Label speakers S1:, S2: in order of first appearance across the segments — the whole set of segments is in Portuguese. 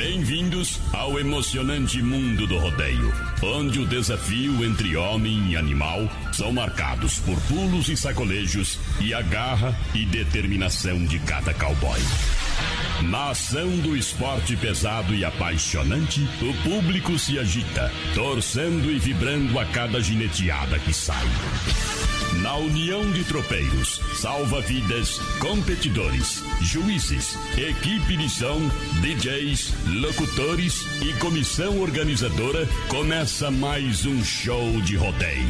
S1: Bem-vindos ao emocionante mundo do rodeio, onde o desafio entre homem e animal são marcados por pulos e sacolejos e a garra e determinação de cada cowboy. Na ação do esporte pesado e apaixonante, o público se agita, torcendo e vibrando a cada gineteada que sai. Na união de tropeiros, salva-vidas, competidores, juízes, equipe de som, DJs, locutores e comissão organizadora, começa mais um show de rodeio.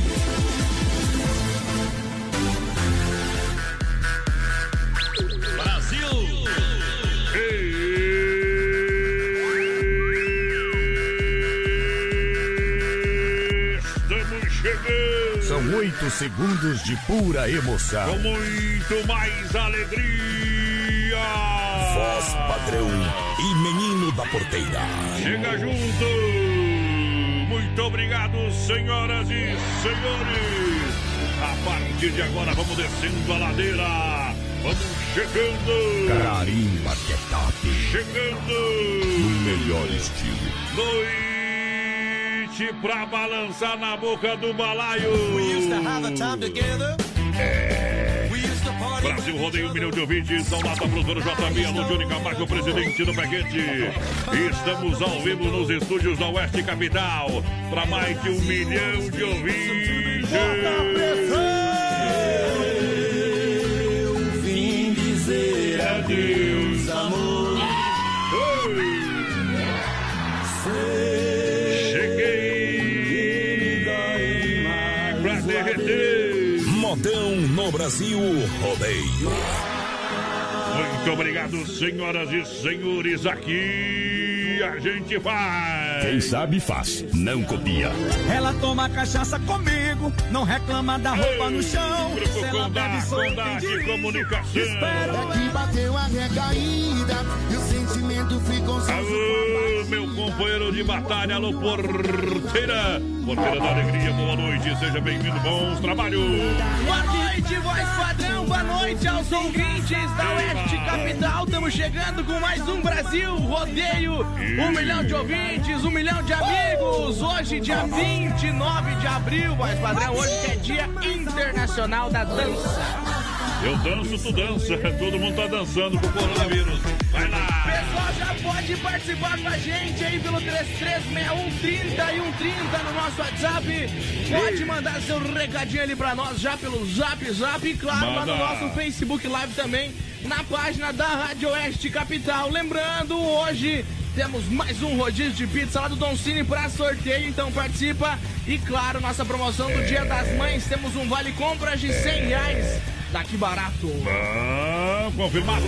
S2: São oito segundos de pura emoção.
S3: Com muito mais alegria.
S2: Voz padrão e menino da porteira.
S3: Chega junto. Muito obrigado, senhoras e senhores. A partir de agora, vamos descendo a ladeira. Vamos chegando.
S2: Carimba que é top.
S3: Chegando.
S2: No melhor estilo.
S3: Noite pra balançar na boca do balaio. É. Brasil rodeio um milhão de ouvintes. Ao lado da produtora JB, Alô Júnior Camargo, presidente do Paquete. Estamos ao vivo nos estúdios da Oeste Capital. Para mais de um milhão de ouvintes.
S4: Eu vim dizer adeus,
S2: no Brasil Rodeio.
S3: Muito obrigado, senhoras e senhores. Aqui a gente vai.
S1: Quem sabe faz, não copia.
S5: Ela toma cachaça comigo, não reclama da roupa no chão.
S3: Grupo
S5: Se ela bebe
S3: Condá,
S5: sou
S3: Condá de. Comunicação.
S5: Espero
S6: É que bateu a recaída
S3: Alô, meu companheiro de batalha, alô, porteira. Porteira da Alegria, boa noite, seja bem-vindo, bons trabalhos.
S7: Boa noite, voz padrão. Boa noite aos ouvintes da Oeste Capital. Estamos chegando com mais um Brasil Rodeio. Um milhão de ouvintes, um milhão de amigos. Hoje, dia 29 de abril, voz padrão. Hoje que é dia internacional da dança.
S3: Eu danço, tu dança, todo mundo tá dançando com o coronavírus. Vai lá.
S7: Pessoal, já pode participar com a gente aí pelo 336130 e 130 no nosso WhatsApp. Pode mandar seu recadinho ali pra nós já pelo Zap Zap e claro, lá no
S3: Manda.
S7: nosso Facebook Live também, na página da Rádio Oeste Capital. Lembrando, hoje temos mais um rodízio de pizza lá do Don Cine pra sorteio, então participa. E claro, nossa promoção do Dia das Mães, temos um vale compras de 100 reais. Daqui barato.
S3: Ah, confirmado.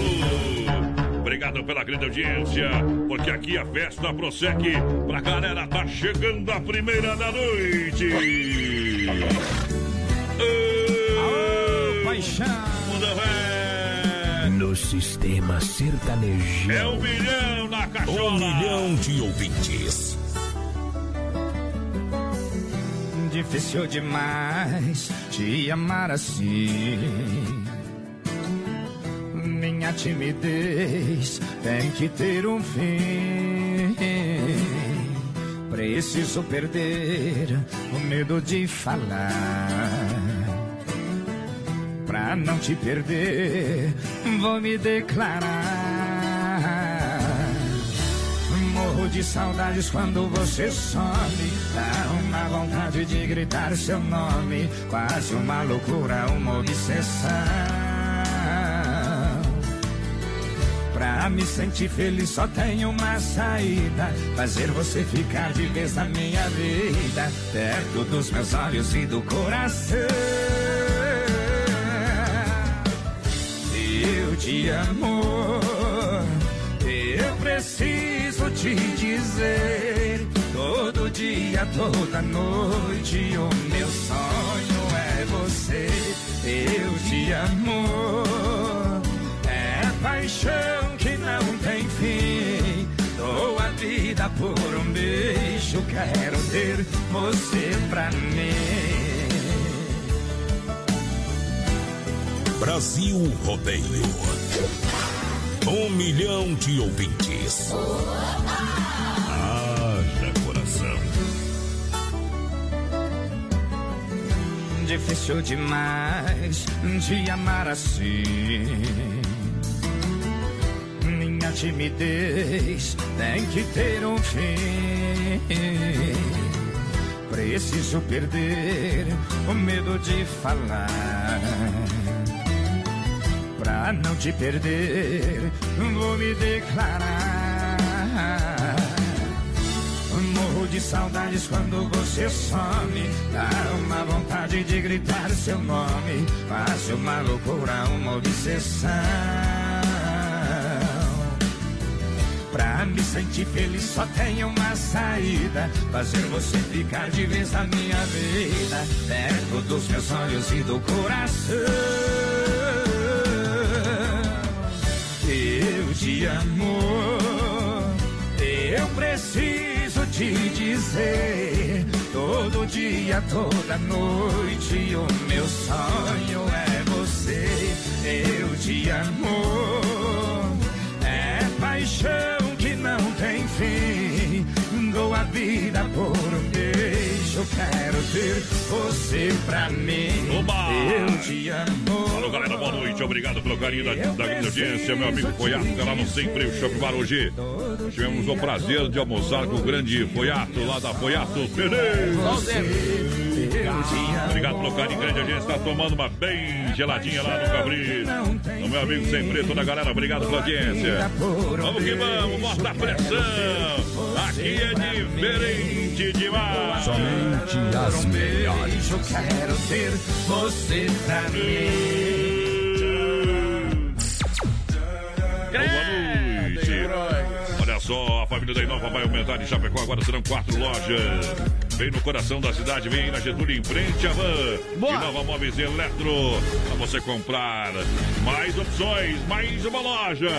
S3: Obrigado pela grande audiência, porque aqui a festa prossegue pra galera, tá chegando a primeira da noite.
S5: Paixão.
S3: Muda.
S2: No sistema sertanejo.
S3: É um milhão na cachola.
S2: Um milhão de ouvintes.
S5: Difícil demais te amar assim. Minha timidez tem que ter um fim. Preciso perder o medo de falar. Pra não te perder, vou me declarar. De saudades quando você some. Dá uma vontade de gritar seu nome. Quase uma loucura, uma obsessão. Pra me sentir feliz só tem uma saída: fazer você ficar de vez na minha vida, perto dos meus olhos e do coração. Eu te amo, eu preciso preciso te dizer. Todo dia, toda noite, o meu sonho é você. Eu te amo. É paixão que não tem fim. Dou a vida por um beijo. Quero ter você pra mim.
S2: Brasil Rodeio. Um milhão de ouvintes. Haja coração.
S5: Difícil demais de amar assim. Minha timidez tem que ter um fim. Preciso perder o medo de falar. Pra não te perder, vou me declarar. Morro de saudades quando você some. Dá uma vontade de gritar seu nome. Faço uma loucura, uma obsessão. Pra me sentir feliz só tem uma saída. Fazer você ficar de vez na minha vida. Perto dos meus olhos e do coração. Eu te amo. Eu preciso te dizer. Todo dia, toda noite. O meu sonho é você. Eu te amo. É paixão Quero ter você pra mim.
S3: Oba!
S5: Eu te amo.
S3: Alô, galera, boa noite. Obrigado pelo carinho da, da grande audiência. Meu amigo Foiato, tá lá no Sempre o Shopping Barugi. Tivemos o prazer de almoçar com o grande Foiato, lá da Foiato
S7: Zé.
S3: Obrigado pelo carinho, grande audiência. Tá tomando uma bem geladinha lá no Cabri. O meu amigo Sempre, toda a galera, obrigado pela audiência. Vamos que vamos, bota a pressão. Aqui é diferente demais.
S2: Somente as melhores.
S5: Eu quero ter você pra mim.
S3: Boa noite. Olha só, a família da Inova vai aumentar em Chapecó. Agora serão quatro lojas. Bem no coração da cidade, vem aí na Getúlio, em frente à van.
S7: Boa.
S3: Inova Móveis Eletro. Pra você comprar mais opções, mais uma loja.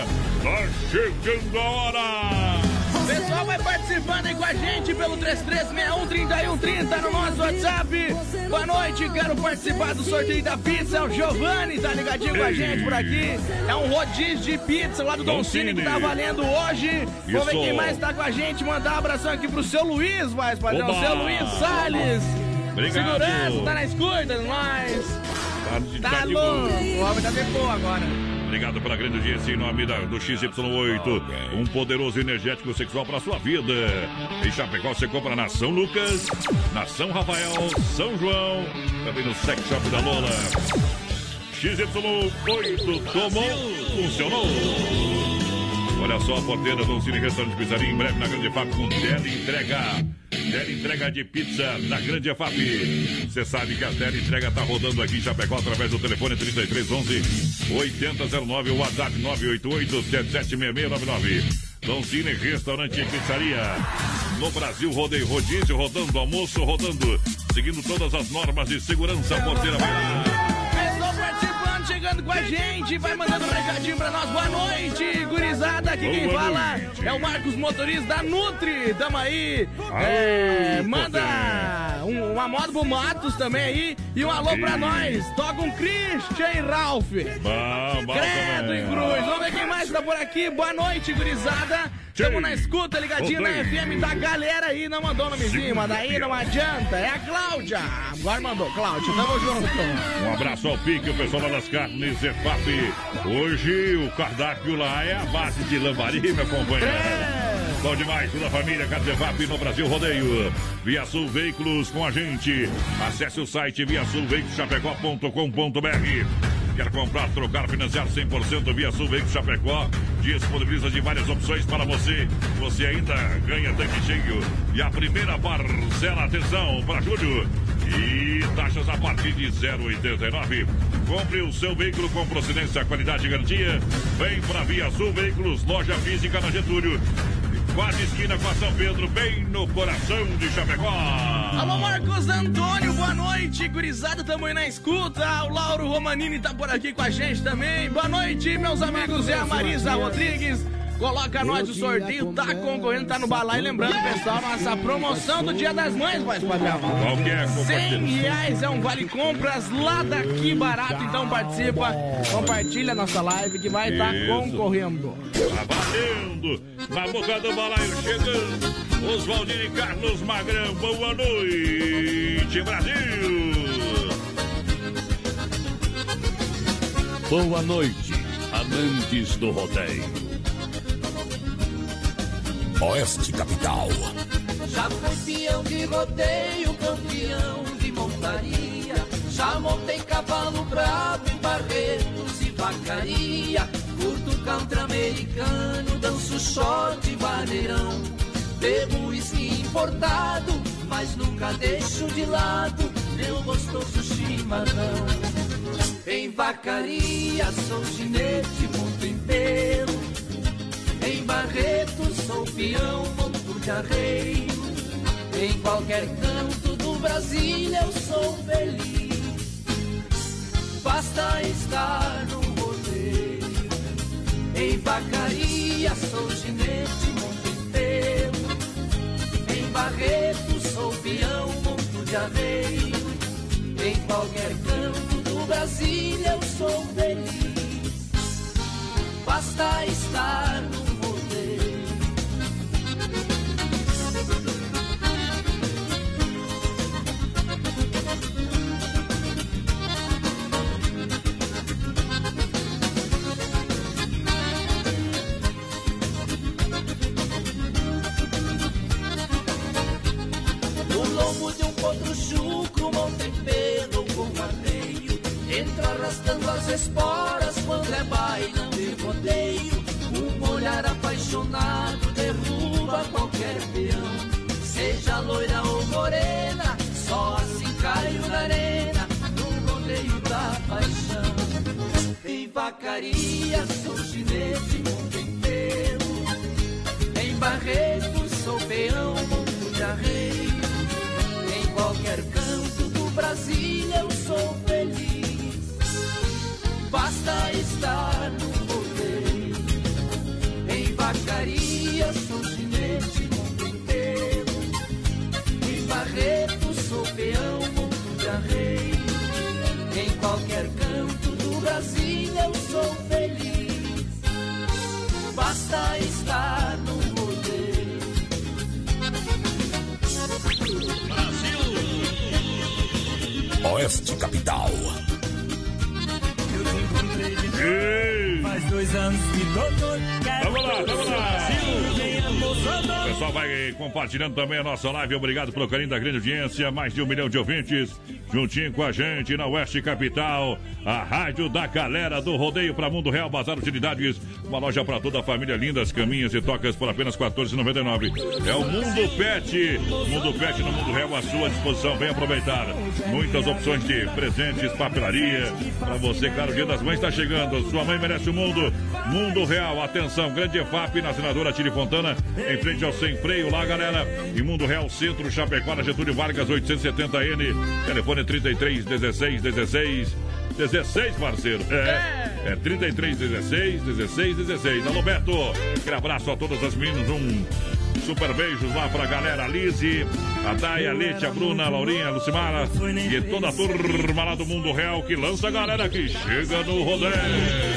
S3: Tá chegando a hora.
S7: O pessoal vai participando aí com a gente pelo 3361-3130 no nosso WhatsApp. Boa noite, quero participar do sorteio da pizza. É o Giovanni, tá ligadinho com a gente por aqui. É um rodízio de pizza lá do Don
S3: Don
S7: Cine que tá valendo hoje. Vamos ver quem mais tá com a gente. Mandar um abração aqui pro seu Luiz, mais padrão.
S3: Oba.
S7: Seu Luiz Salles.
S3: Obrigado.
S7: Segurança, tá na escuta, nós.
S3: Tá,
S7: Tá
S3: tá
S7: louco. O homem tá de boa agora.
S3: Obrigado pela grande audiência em nome da, do XY8. Um poderoso energético sexual para sua vida. Em Chapecó você compra na São Lucas, na São Rafael, São João, também no Sex Shop da Lola. XY8 tomou, funcionou. Olha só a porteira do Cine Restaurante Pizzaria em breve na Grande FAP com tele entrega. Tele entrega de pizza na Grande FAP. Você sabe que a tele entrega tá rodando aqui em Chapecó através do telefone 3311 8009 o WhatsApp 988 776699. Dom Cine Restaurante e Pizzaria. No Brasil, rodeio rodízio, rodando almoço, rodando. Seguindo todas as normas de segurança, porteira
S7: participando, chegando com a gente, vai mandando um recadinho pra nós. Boa noite, gurizada. Aqui quem
S3: Boa
S7: fala
S3: noite.
S7: é o Marcos Motorista da Nutri. Tamo aí. É, manda um- uma moto pro Matos também aí. E um alô pra nós. Toca um Christian e Ralph.
S3: Bom, bom
S7: Credo
S3: também.
S7: em cruz. Vamos ver quem mais tá por aqui. Boa noite, gurizada. Tamo na escuta, ligadinho na. FM da galera aí. Não mandou nomezinho, mas daí não adianta. É a Cláudia. Agora mandou. Cláudia, tamo junto.
S3: Um abraço ao Pique, o pessoal lá das carnes EFAP. Hoje o cardápio lá é a base de lambari, meu companheiro.
S7: É.
S3: Bom demais, toda a família Carnes EFAP no Brasil Rodeio. Via Sul Veículos com a gente. Acesse o site viasulveiculoschapecó.com.br. Quer comprar, trocar, financiar 100% via Sul Veículos Chapecó? Disponibiliza de várias opções para você. Você ainda ganha tanque cheio. E a primeira parcela, atenção, para julho. E taxas a partir de 0,89. Compre o seu veículo com procedência, qualidade e garantia. Vem para Via Sul Veículos, loja física na Getúlio. Quase esquina com a São Pedro, bem no coração de Chapecó.
S7: Alô, Marcos Antônio, boa noite, gurizada, tamo aí na escuta. O Lauro Romanini tá por aqui com a gente também. Boa noite, meus amigos. É a Marisa Rodrigues. Coloca nós o sorteio, tá concorrendo, tá no balai. Lembrando, pessoal, nossa promoção do Dia das Mães, voz padrão.
S3: Qual que é?
S7: 100 reais é um vale compras lá daqui barato, então participa, compartilha a nossa live que vai estar tá concorrendo.
S3: Tá valendo! Na boca do balaio chegando, Oswaldinho e Carlos Magrão, boa noite, Brasil!
S1: Boa noite, amantes do rodeio.
S8: Oeste Capital.
S9: Já fui peão de rodeio, campeão de montaria. Já montei cavalo bravo em barretos e vacaria. Curto country americano, danço short e vaneirão. Bebo uísque importado, mas nunca deixo de lado meu gostoso chimarrão. Em vacaria sou ginete, monto em pelo. Em Barreto sou peão, monto de arreio. Em qualquer canto do Brasil eu sou feliz. Basta estar no rodeio. Em vacaria sou ginete, monto pelo. Em Barreto sou peão, monto de arreio. Em qualquer canto Brasil eu sou feliz. Basta estar no potro chucro, montei pelo com arreio. Entra arrastando as esporas quando é bailão de rodeio. Um olhar apaixonado derruba qualquer peão. Seja loira ou morena, só assim caio na arena. No rodeio da paixão. Em vacaria sou chinês e mundo inteiro. Em Barreto sou peão, mundo de arreio. Canto do Brasil eu sou feliz. Basta estar no rodeio. Em vacaria sou ginete mundo inteiro. Em Barreto sou peão, mundo de arreio. Em qualquer canto do Brasil eu sou feliz. Basta estar
S8: Oeste Capital.
S4: Faz dois anos que doutor
S3: Vamos lá, vamos lá! O pessoal vai compartilhando também a nossa live. Obrigado pelo carinho da grande audiência. Mais de um milhão de ouvintes juntinho com a gente na Oeste Capital. A rádio da galera do rodeio para Mundo Real Bazar Utilidades. Uma loja para toda a família. Lindas caminhas e tocas por apenas R$ 14,99. É o Mundo Pet. Mundo Pet no Mundo Real à sua disposição. Vem aproveitar. Muitas opções de presentes, papelaria. Para você, claro, o Dia das Mães está chegando. Sua mãe merece o mundo. Mundo Real. Atenção, grande EFAP na senadora Tire Fontana. Em frente ao Sem Freio lá, galera. E Mundo Real Centro, Chapecó, na Getúlio Vargas, 870N. Telefone 33 16 16 16, parceiro. É, é 33 16 16 16. Alô, Beto. Aquele abraço a todas as meninas. Um super beijos lá pra galera. Lise, a Daya, a Lete, a Bruna, a Laurinha, a Lucimara e toda a turma lá do Mundo Real que lança a galera que chega no rodeio.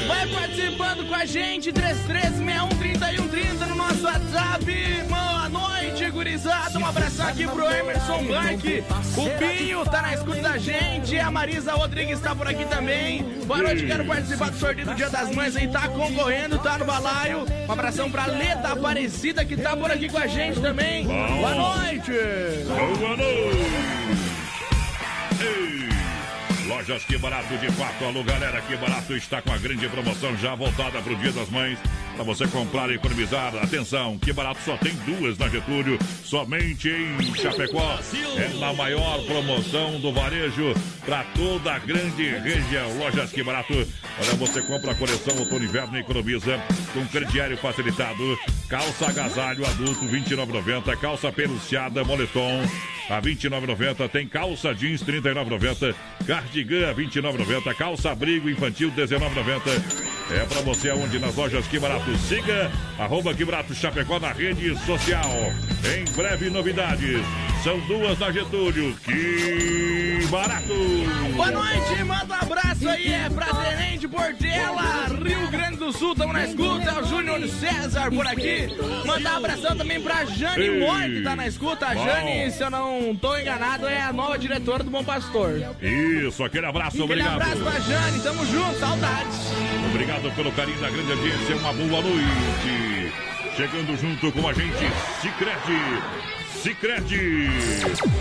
S7: Vai participando com a gente, 33613130 no nosso WhatsApp. Boa noite, gurizada. Um abração aqui pro Emerson Blank. O Pinho tá na escuta da gente. A Marisa Rodrigues tá por aqui também. Boa noite, quero participar do sorteio do Dia das Mães aí. Tá concorrendo, tá no balaio. Um abração pra Leda Aparecida que tá por aqui com a gente também. Boa noite.
S3: Boa noite. Ei. Lojas Que Barato de fato. Alô, galera, Que Barato está com a grande promoção já voltada para o Dia das Mães. Para você comprar e economizar. Atenção, Que Barato só tem duas na Getúlio, somente em Chapecó. É na maior promoção do varejo para toda a grande região. Lojas Que Barato. Olha, você compra a coleção outono inverno e economiza com crediário facilitado. Calça agasalho adulto 29,90. Calça peluciada moletom a 29,90. Tem calça jeans 39,90. Cardigan a 29,90. Calça abrigo infantil 19,90. É pra você aonde? Nas lojas Que Barato. Siga arroba Que Barato Chapecó na rede social. Em breve novidades. São duas na Getúlio. Que barato!
S7: Boa noite, manda um abraço aí, é pra Tenente Portela, Rio Grande do Sul, tamo na escuta, é o Júnior César por aqui. Mandar um abração também pra Jane Ei. Que tá na escuta. A Jane, se eu não tô enganado, é a nova diretora do Bom Pastor.
S3: Isso, aquele abraço, aquele obrigado.
S7: Aquele abraço pra Jane, tamo junto, saudades.
S3: Obrigado pelo carinho da grande audiência, uma boa noite. Chegando junto com a gente, Cicrete. Sicredi.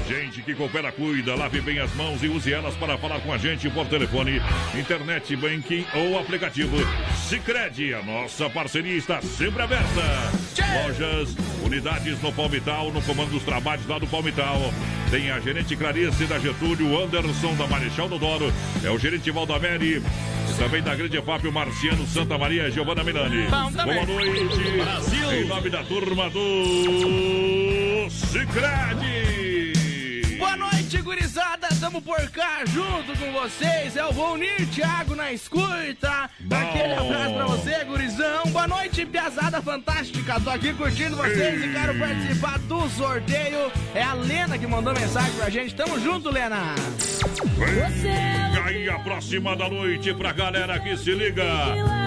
S3: Gente que coopera, cuida, lave bem as mãos e use elas para falar com a gente por telefone, internet, banking ou aplicativo. Sicredi, a nossa parceria está sempre aberta. Lojas, unidades no Palmital, no comando dos trabalhos lá do Palmital. Tem a gerente Clarice da Getúlio, Anderson da Marechal do Doro, é o gerente Valdameri. Também da Grande FAP, o Marciano Santa Maria, Giovana Milani. Boa noite. Brasil. Em nome da turma do Cicrade.
S7: Boa noite, gurizada. Tamo por cá junto com vocês. É o Bonir Thiago na escuta. Bom. Aquele abraço pra você, gurizão. Boa noite, piazada fantástica. Tô aqui curtindo vocês e quero participar do sorteio. É a Lena que mandou mensagem pra gente. Tamo junto, Lena.
S3: Vem aí a próxima da noite pra galera que se liga.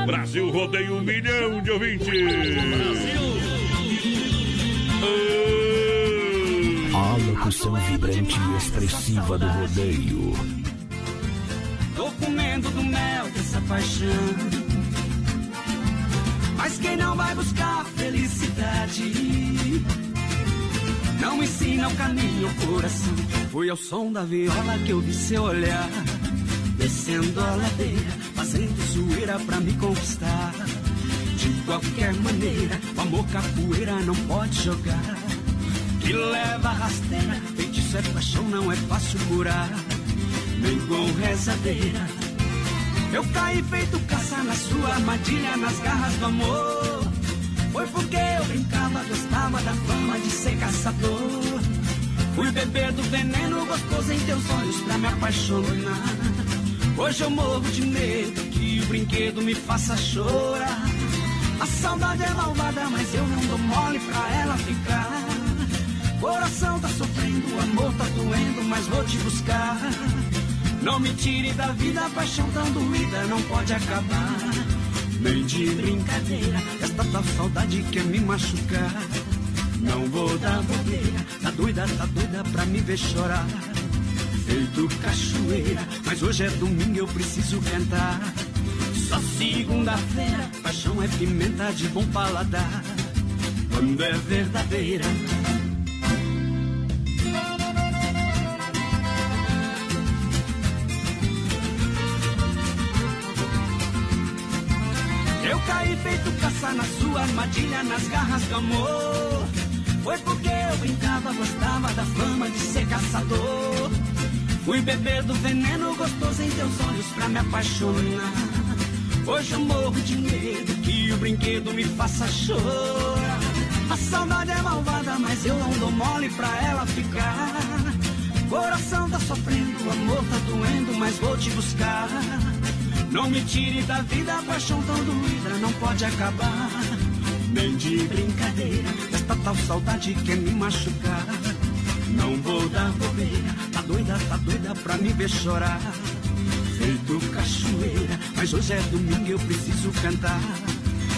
S3: Brasil rodeia um milhão de ouvintes. Brasil.
S10: Locução vibrante e expressiva do rodeio.
S11: Tô comendo do mel dessa paixão. Mas quem não vai buscar felicidade? Não ensina o caminho ao coração. Foi ao som da viola que eu vi seu olhar. Descendo a ladeira, fazendo zoeira pra me conquistar. De qualquer maneira, o amor capoeira não pode jogar que leva rasteira. Feitiço é paixão, não é fácil curar, nem com rezadeira. Eu caí feito caça na sua armadilha, nas garras do amor. Foi porque eu brincava, gostava da fama de ser caçador. Fui beber do veneno gostoso em teus olhos pra me apaixonar. Hoje eu morro de medo que o brinquedo me faça chorar. A saudade é malvada, mas eu não dou mole pra ela ficar. Coração tá sofrendo, amor tá doendo, mas vou te buscar. Não me tire da vida, a paixão tão doída não pode acabar. Nem de brincadeira, esta tal saudade quer me machucar. Não vou dar bobeira, tá doida, tá doida pra me ver chorar. Feito cachoeira, mas hoje é domingo, eu preciso cantar. Só segunda-feira, paixão é pimenta de bom paladar. Quando é verdadeira. Feito caça na sua armadilha, nas garras do amor. Foi porque eu brincava, gostava da fama de ser caçador. Fui beber do veneno gostoso em teus olhos pra me apaixonar. Hoje eu morro de medo que o brinquedo me faça chorar. A saudade é malvada, mas eu não dou mole pra ela ficar. Coração tá sofrendo, o amor tá doendo, mas vou te buscar. Não me tire da vida, a paixão tão doída não pode acabar. Nem de brincadeira, esta tal saudade quer me machucar. Não vou dar bobeira, tá doida, tá doida pra me ver chorar. Feito cachoeira, mas hoje é domingo eu preciso cantar.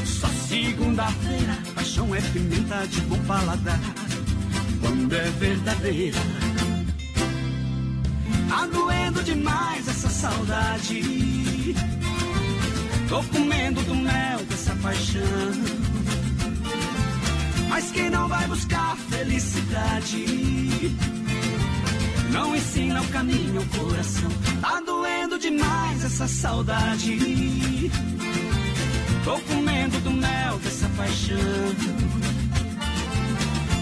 S11: Só segunda-feira, paixão é pimenta de bom paladar. Quando é verdadeira, tá doendo demais essa saudade. Tô comendo do mel dessa paixão. Mas quem não vai buscar felicidade não ensina o caminho ao coração. Tá doendo demais essa saudade. Tô comendo do mel dessa paixão.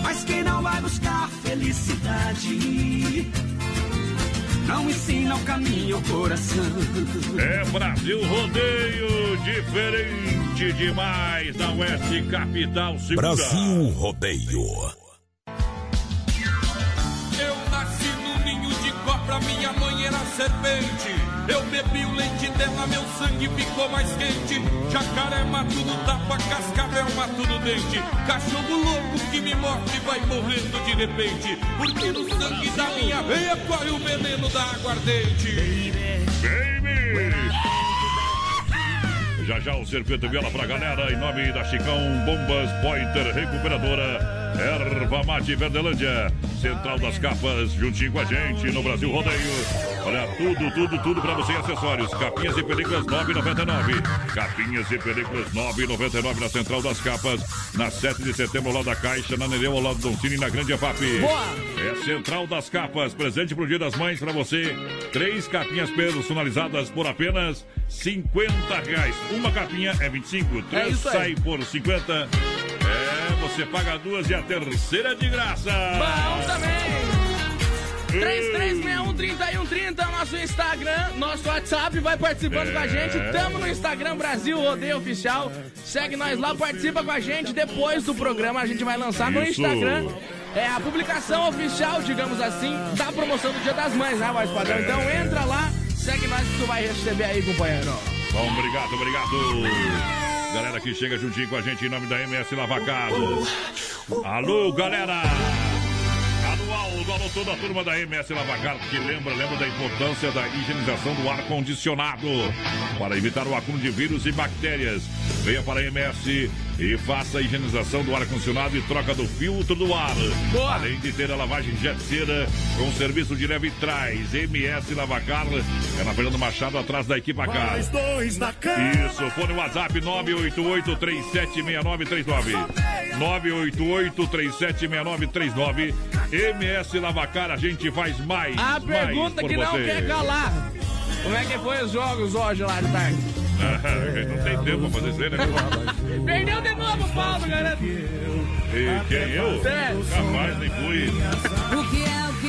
S11: Mas quem não vai buscar felicidade não ensina o caminho ao coração.
S3: É Brasil Rodeio, diferente demais da Oeste Capital
S2: Segura. Brasil Rodeio.
S12: Eu nasci no ninho de cobra, minha mãe era serpente. Eu bebi o leite dela, meu sangue ficou mais quente. Jacaré mato no tapa, cascavel mato no dente. Cachorro louco que me morde vai morrendo de repente. Porque no sangue da minha veia corre o veneno da aguardente.
S3: Baby! Já já o circuito viola pra galera, em nome da Chicão Bombas Pointer Recuperadora. Erva Mate Verdelândia, Central das Capas, juntinho com a gente no Brasil Rodeio. Olha, tudo, tudo, tudo pra você acessórios. Capinhas e películas 9,99. Capinhas e películas 9,99 na Central das Capas. Na 7 de setembro, ao lado da Caixa, na Nereu, ao lado do Doncini, na Grande EFAP.
S7: Boa!
S3: É Central das Capas, presente pro Dia das Mães pra você. Três capinhas personalizadas por apenas 50 reais. Uma capinha é 25, três
S7: É isso aí.
S3: sai por 50. É, você paga duas e a terceira de graça.
S7: Bom também. 3361-3130 nosso Instagram, nosso WhatsApp, vai participando
S3: É.
S7: com a gente. Tamo no Instagram Brasil Rodeio Oficial. Segue nós lá, participa com a gente. Depois do programa a gente vai lançar no
S3: Isso.
S7: Instagram. É a publicação oficial, digamos assim, da promoção do Dia das Mães, né, voz padrão?
S3: É.
S7: Então entra lá, segue nós que tu vai receber aí, companheiro.
S3: Bom, obrigado, obrigado. Galera que chega juntinho com a gente em nome da MS Lavacar. Alô, galera! Alô, alô, alô, toda a turma da MS Lavacar que lembra, lembra da importância da higienização do ar condicionado para evitar o acúmulo de vírus e bactérias. Venha para a MS e faça a higienização do ar condicionado e troca do filtro do ar. Além de ter a lavagem jet cera com serviço de leve trás. MS Lavacar é na Fernando Machado atrás da equipa
S4: cama.
S3: Isso, fone WhatsApp 988-376939. 988-376939. MS Lavacar, a gente faz mais.
S7: A
S3: mais
S7: pergunta
S3: por
S7: que não
S3: você.
S7: quer calar. Como é que foi os jogos hoje lá de tarde?
S3: Não tem tempo pra fazer isso aí, né?
S7: Perdeu de novo o Paulo, garanto.
S3: E quem eu?
S7: Sério?
S3: Capaz, nem fui.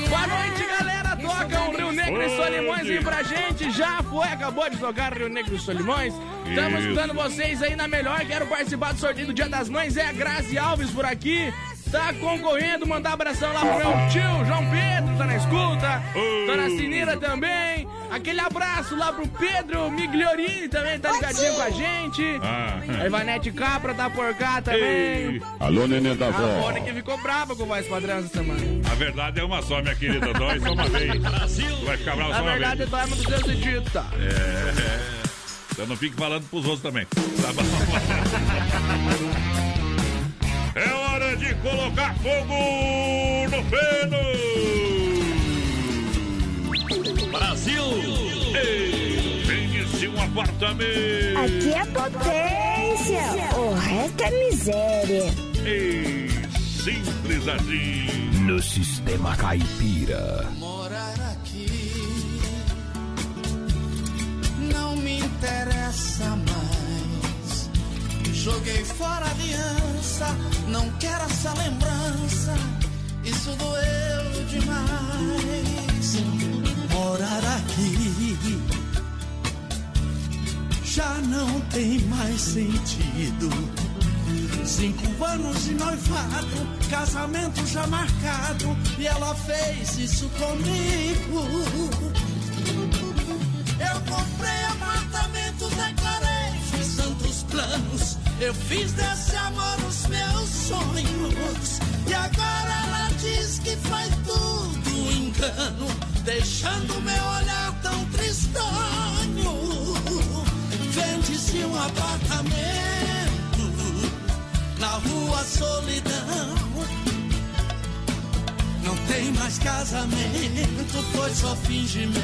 S7: Boa noite, galera. Toca um Rio Negro e Solimões aí pra gente. Já foi, acabou de tocar Rio Negro e Solimões. Estamos escutando vocês aí na melhor. Quero participar do sorteio do Dia das Mães. É a Grazi Alves por aqui. Tá concorrendo, mandar abração lá pro meu tio, João Pedro, tá na escuta. Dona Sinira também. Aquele abraço lá pro Pedro Migliorini também, tá ligadinho com a gente.
S3: Ah.
S7: A Ivanete Capra tá por cá também.
S3: Ei.
S13: Alô, neném da
S7: A
S13: avó.
S7: Mônica ficou brava com o voz padrão essa semana.
S3: A verdade é uma só, minha querida. Dói só uma vez. Tu vai ficar bravo
S7: Na
S3: só uma
S7: verdade,
S3: vez.
S7: dói no seu sentido, tá?
S3: É. Então não fique falando pros outros também. Tá bom? É hora de colocar fogo no feno! Brasil! Vende-se um apartamento!
S14: Aqui é potência, o resto é miséria.
S3: Ei, simples assim!
S15: No sistema caipira.
S6: Morar aqui não me interessa mais. Joguei fora a não quero essa lembrança. Isso doeu demais. Morar aqui já não tem mais sentido. Cinco anos de noivado, casamento já marcado, e ela fez isso comigo. Eu comprei apartamento, declarei, fiz tantos planos, eu fiz desse amor os meus sonhos. E agora ela diz que foi tudo engano, deixando meu olhar tão tristonho. Vende-se um apartamento na rua Solidão. Não tem mais casamento, foi só fingimento,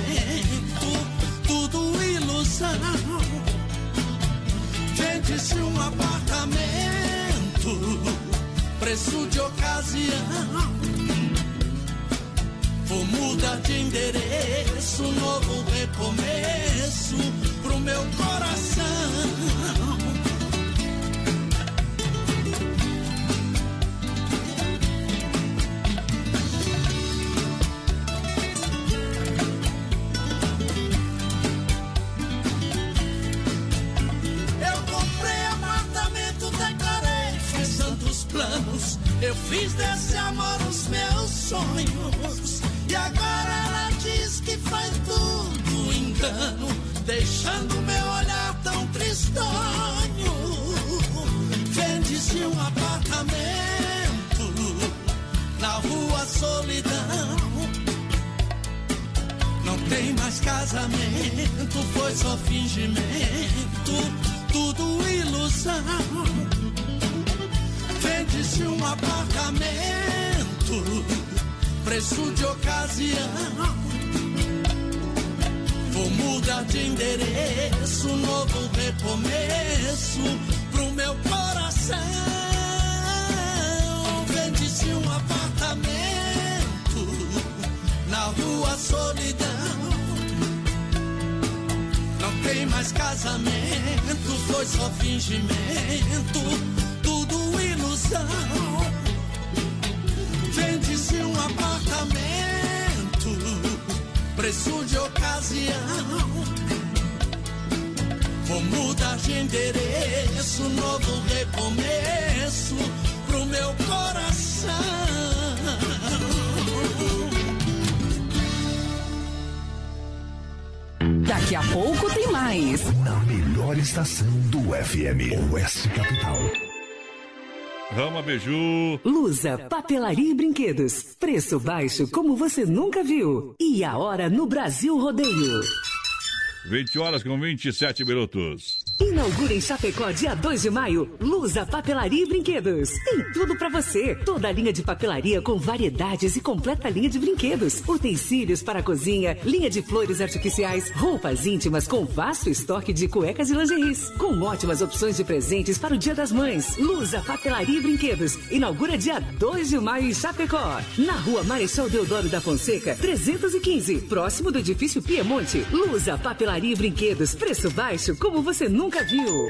S6: tudo ilusão. Vende-se um apartamento, preço de ocasião. Vou mudar de endereço, novo recomeço pro meu coração. Sonhos. E agora ela diz que foi tudo engano, deixando meu olhar tão tristonho. Vende-se um apartamento na rua Solidão. Não tem mais casamento, foi só fingimento, tudo ilusão. Vende-se um apartamento, preço de ocasião. Vou mudar de endereço, novo recomeço pro meu coração. Vende-se um apartamento na rua Solidão. Não tem mais casamento, foi só fingimento, tudo ilusão. Vende-se um apartamento preço de ocasião. Vou mudar de endereço, novo recomeço pro meu coração.
S13: Daqui a pouco tem mais.
S15: Na melhor estação do FM, Oeste Capital.
S3: Rama Beiju.
S13: Lusa, papelaria e brinquedos. Preço baixo como você nunca viu. E a hora no Brasil Rodeio.
S3: 20 horas com 27 minutos.
S13: Inaugura em Chapecó dia 2 de maio. Lusa Papelaria e Brinquedos. Tem tudo para você. Toda a linha de papelaria com variedades e completa linha de brinquedos. Utensílios para a cozinha, linha de flores artificiais, roupas íntimas com vasto estoque de cuecas e lingeries. Com ótimas opções de presentes para o Dia das Mães. Lusa Papelaria e Brinquedos. Inaugura dia 2 de maio em Chapecó. Na rua Marechal Deodoro da Fonseca, 315. Próximo do edifício Piemonte. Lusa Papelaria e Brinquedos. Preço baixo como você nunca nunca viu.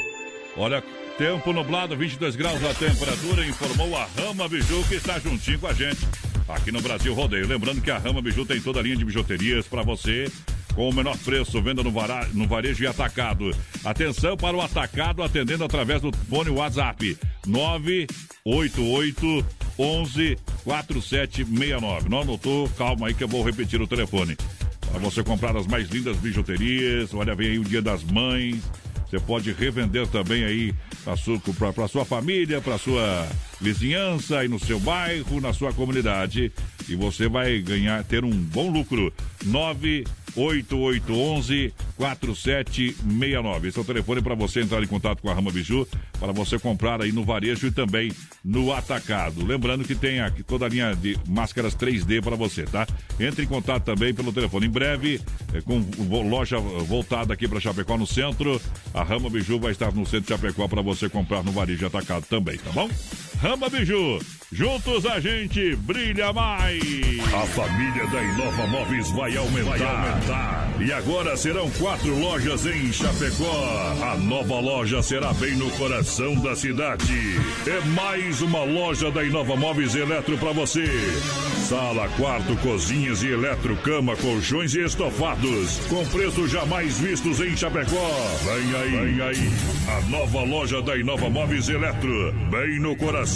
S3: Olha, tempo nublado, 22 graus a temperatura, informou a Rama Biju que está juntinho com a gente aqui no Brasil Rodeio. Lembrando que a Rama Biju tem toda a linha de bijuterias para você com o menor preço, venda no, vara, no varejo e atacado. Atenção para o atacado, atendendo através do fone WhatsApp 988 11 4769. Não anotou? Calma aí que eu vou repetir o telefone. Para você comprar as mais lindas bijuterias, olha, vem aí o Dia das Mães. Você pode revender também aí para sua família, para sua vizinhança, aí no seu bairro, na sua comunidade. E você vai ganhar, ter um bom lucro. 98811 4769. Esse é o telefone para você entrar em contato com a Rama Biju, para você comprar aí no varejo e também no atacado. Lembrando que tem aqui toda a linha de máscaras 3D para você, tá? Entre em contato também pelo telefone. Em breve, é, com loja voltada aqui para Chapecó no centro, a Rama Biju vai estar no centro de Chapecó para você comprar no varejo e atacado também, tá bom? Rama Biju, juntos a gente brilha mais.
S2: A família da Inova Móveis vai aumentar. Vai aumentar. E agora serão quatro lojas em Chapecó. A nova loja será bem no coração da cidade. É mais uma loja da Inova Móveis Eletro para você. Sala, quarto, cozinhas e eletro, cama, colchões e estofados. Com preços jamais vistos em Chapecó. Vem aí, vem aí. A nova loja da Inova Móveis Eletro. Bem no coração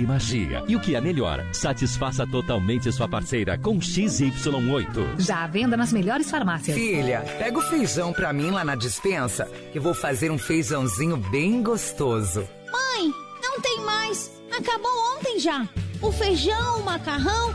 S16: e magia. E o que é melhor, satisfaça totalmente sua parceira com XY8.
S17: Já à venda nas melhores farmácias.
S18: Filha, pega o feijão pra mim lá na dispensa, que vou fazer um feijãozinho bem gostoso.
S19: Mãe, não tem mais. Acabou ontem já. O feijão, o macarrão,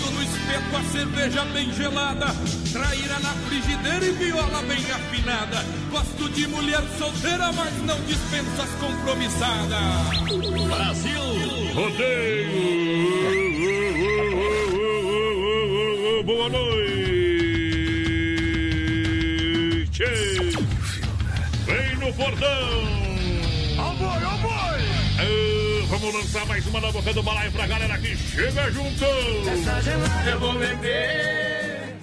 S12: do espeto, a cerveja bem gelada, traíra na frigideira e viola bem afinada. Gosto de mulher solteira, mas não dispensa as compromissadas.
S3: Brasil Rodeio. boa noite. Vem no portão. Vamos lançar mais uma na boca do balaio pra galera que chega junto.
S7: Essa gelada eu vou beber.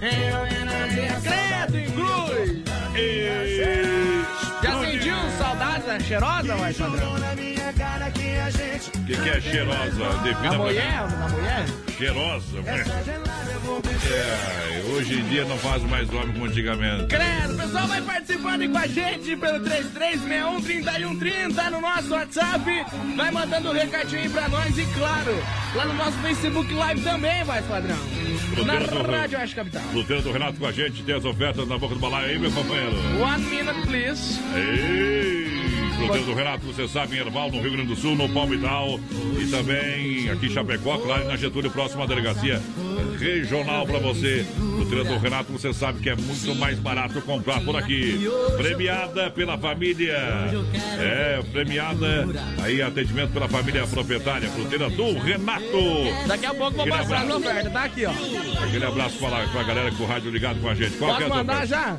S7: Em homenagem a Credo em Cruz. Já sentiu saudade da cheirosa, mais padrão?
S3: O que, que é cheirosa? Defina
S7: Da mulher, da mulher?
S3: Cheirosa, mulher. É, hoje em dia não faz mais homem como antigamente.
S7: Credo, o pessoal vai participando com a gente pelo 33613130 no nosso WhatsApp. Vai mandando um recadinho aí pra nós e, claro, lá no nosso Facebook Live também, vai, padrão. Na
S3: Fruteira do-
S7: Rádio Oeste Capital.
S3: Fruteira do Renato com a gente, tem as ofertas na boca do balaio aí, meu companheiro.
S7: One minute, please.
S3: Ei, Fruteira do Renato, você sabe, em Erval, no Rio Grande do Sul, no Palmital. E também aqui em Chapecó, claro, na Getúlio, próxima delegacia regional pra você. Fruteira do Renato, você sabe que é muito mais barato comprar por aqui. Premiada pela família. É, premiada. Aí, atendimento pela família proprietária. Fruteira do Renato.
S7: Daqui a pouco vou
S3: Aquele
S7: passar as
S3: abraço.
S7: ofertas, tá aqui, ó.
S3: Aquele abraço pra, pra galera com o rádio ligado com a gente. Qual que é a
S7: mandar
S3: oferta?
S7: já?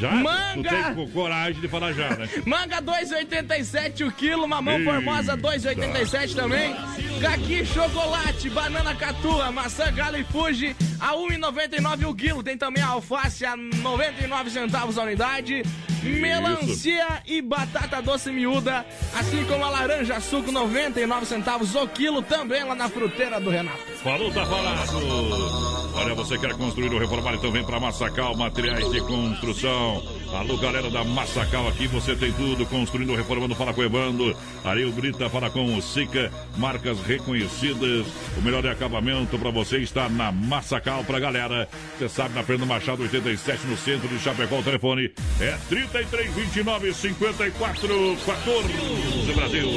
S3: Já?
S7: Manga!
S3: Tu tem co- coragem de falar já, né?
S7: Manga 2,87 o quilo, mamão
S3: Eita.
S7: formosa 2,87 também. Caqui, chocolate, banana catua, maçã galo e fuji a 1,99 o quilo. Tem também a alface a 99 centavos a unidade. Melancia e batata doce miúda, assim como a laranja suco 99 centavos o quilo também lá na fruteira do Renato.
S3: Falou, tá falado. Olha, você quer construir ou reformar, então vem pra Massacal Materiais de Construção. Alô, galera da Massacal, aqui você tem tudo, construindo, reformando, fala com o Evandro. Ariel Brita, fala com o Sica, marcas reconhecidas. O melhor acabamento pra você está na Massacal pra galera. Você sabe, na Fernando Machado 87, no centro de Chapecó, o telefone é 33 29 54 14, Brasil.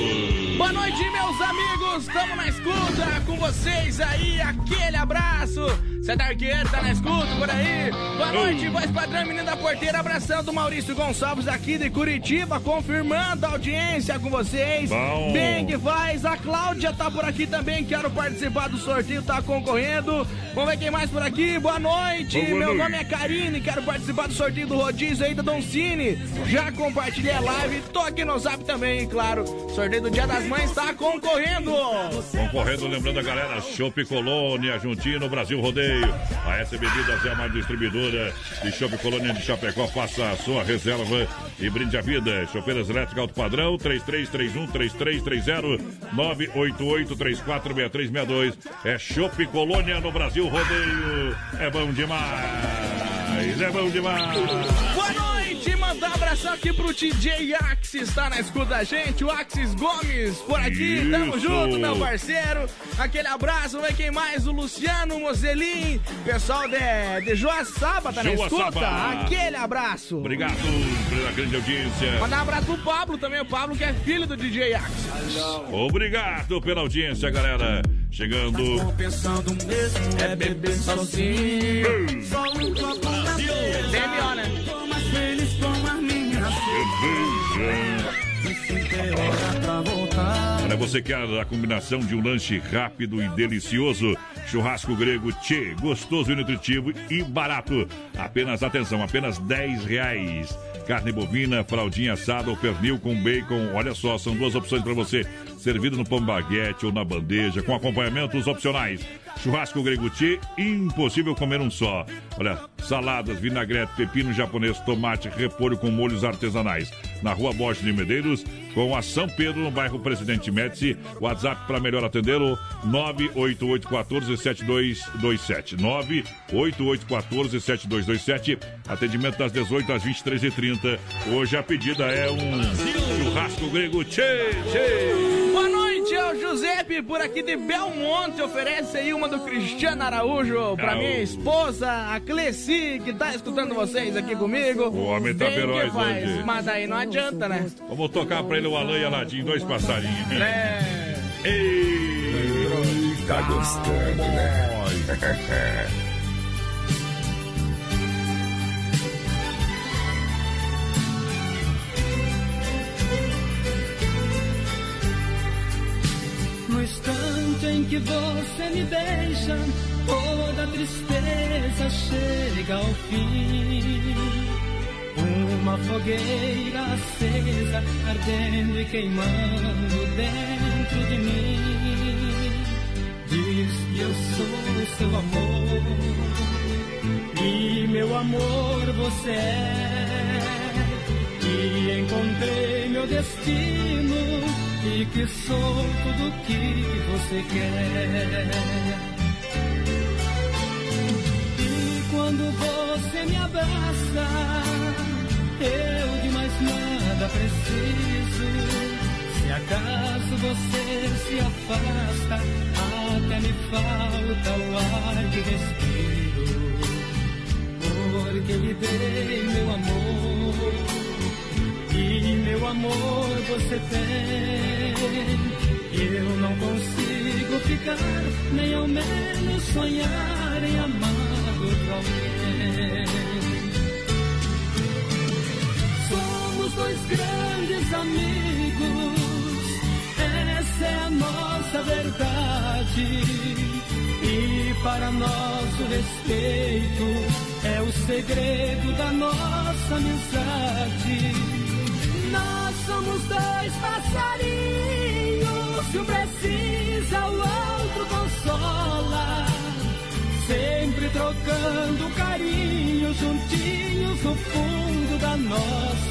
S7: Boa noite, meus amigos! Estamos na escuta com vocês aí, aquele abraço! Você tá arqueiro, tá na escuta por aí? Boa noite, voz padrão, menino da porteira, abração do Maurício Gonçalves aqui de Curitiba, confirmando a audiência com vocês.
S3: Bom.
S7: Bem que faz, a Cláudia tá por aqui também, quero participar do sorteio, tá concorrendo. Vamos ver quem mais por aqui, boa noite!
S3: Boa
S7: Meu
S3: noite.
S7: nome é Karine, quero participar do sorteio do rodízio aí da Don Cine. Já compartilhei a live, tô aqui no zap também, claro. Sorteio do Dia das Mães tá concorrendo.
S3: Concorrendo, lembrando a galera, Chopp Colônia, juntinho no Brasil Rodeio. A S Bebidas é a mais distribuidora de Chopp Colônia de Chapecó. Faça a sua reserva e brinde a vida. Chopeiras elétricas alto padrão, 3331-3330, 988-346362. É Chopp Colônia no Brasil Rodeio. É bom demais, é bom demais.
S7: Boa noite, mandar um abração aqui pro DJ Axis, tá na escuta da gente, o Axis Gomes por aqui, tamo
S3: Isso.
S7: junto, meu parceiro. Aquele abraço, vai quem mais? O Luciano Mozelin, pessoal de, de Joaçaba tá na
S3: Joaçaba.
S7: escuta, aquele abraço.
S3: Obrigado pela grande audiência.
S7: Mandar um abraço pro Pablo também, o Pablo que é filho do DJ Axis.
S3: Obrigado pela audiência, galera. Chegando.
S7: Pensando mesmo é beber sozinho. Só um copo na mesa. Minha
S3: Olha, você quer a combinação de um lanche rápido e delicioso? Churrasco grego Tchê, gostoso e nutritivo e barato. Apenas, atenção, apenas 10 reais. Carne bovina, fraldinha assada ou pernil com bacon. Olha só, são duas opções para você. Servido no pão baguete ou na bandeja, com acompanhamentos opcionais. Churrasco grego Tchê, impossível comer um só. Olha, saladas, vinagrete, pepino japonês, tomate, repolho com molhos artesanais. Na rua Borges de Medeiros, com a São Pedro, no bairro Presidente Médici. WhatsApp para melhor atendê-lo, 988147227. 988147227. Atendimento das 18 às 23h30. Hoje a pedida é um churrasco grego Tchê, Tchê.
S7: Boa noite, é o Giuseppe por aqui de Belmonte. Oferece aí uma do Cristiano Araújo
S3: Ah,
S7: minha esposa, a Cleci, que tá escutando vocês aqui comigo.
S3: O homem tá feroz hoje.
S7: Mas daí não adianta, né?
S3: Vamos tocar pra ele o Alan e a Ladinho, dois passarinhos.
S7: É.
S3: Ei,
S15: Tá gostando, né?
S20: No instante em que você me beija, toda tristeza chega ao fim. Uma fogueira acesa, ardendo e queimando dentro de mim. Diz que eu sou seu amor, e meu amor você é. E encontrei meu destino e que sou tudo que você quer. Quando você me abraça, eu de mais nada preciso. Se acaso você se afasta, até me falta o ar que respiro. Porque lhe dei meu amor e meu amor você tem. Eu não consigo ficar, nem ao menos sonhar em amar outro alguém. Somos dois grandes amigos, essa é a nossa verdade. E para nosso respeito é o segredo da nossa amizade nós somos dois passarinhos. Se um precisa, o outro consola. Sempre trocando carinho, juntinhos no fundo da nossa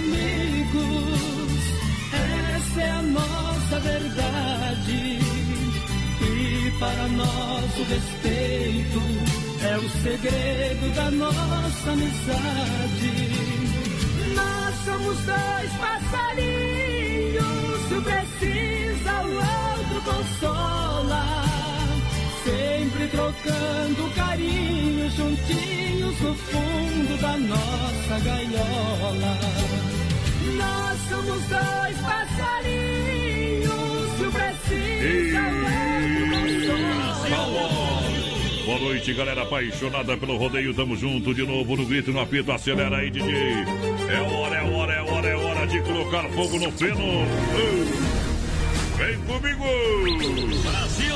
S20: Amigos essa é a nossa verdade. E para nosso respeito é o segredo da nossa amizade. Nós somos dois passarinhos, se precisa o outro consola. Sempre trocando carinho, juntinhos no fundo da nossa gaiola. Nós somos dois passarinhos, se o precisa
S3: Boa noite, galera apaixonada pelo rodeio. Tamo junto de novo no grito, no apito. Acelera aí, DJ. É hora, é hora, é hora, é hora de colocar fogo no feno. Vem comigo! Brasil!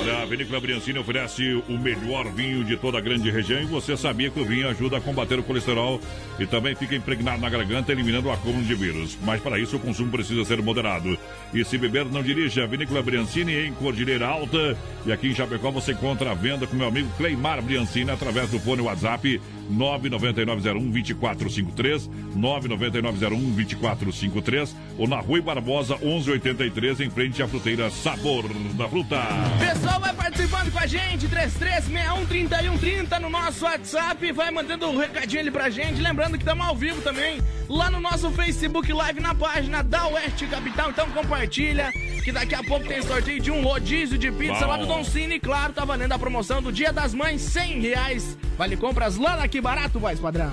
S3: Olha, a Vinícola Briancini oferece o melhor vinho de toda a grande região e você sabia que o vinho ajuda a combater o colesterol e também fica impregnado na garganta, eliminando o acúmulo de vírus. Mas para isso o consumo precisa ser moderado. E se beber, não dirija. A Vinícola Briancini em Cordilheira Alta. E aqui em Chapecó você encontra a venda com meu amigo Cleimar Briancini através do fone WhatsApp 99901-2453, 99901-2453 ou na Rui Barbosa 1183 em frente à fruteira Sabor da Fruta.
S7: Pessoal, vai participando com a gente, 33613130 no nosso WhatsApp, vai mandando um recadinho ali pra gente, lembrando que estamos ao vivo também, lá no nosso Facebook Live, na página da Oeste Capital, então compartilha, que daqui a pouco tem sorteio de um rodízio de pizza
S3: Bom.
S7: lá do Don Cine, claro, tá valendo a promoção do Dia das Mães, 100 reais, vale compras lá na Barato, voz padrão.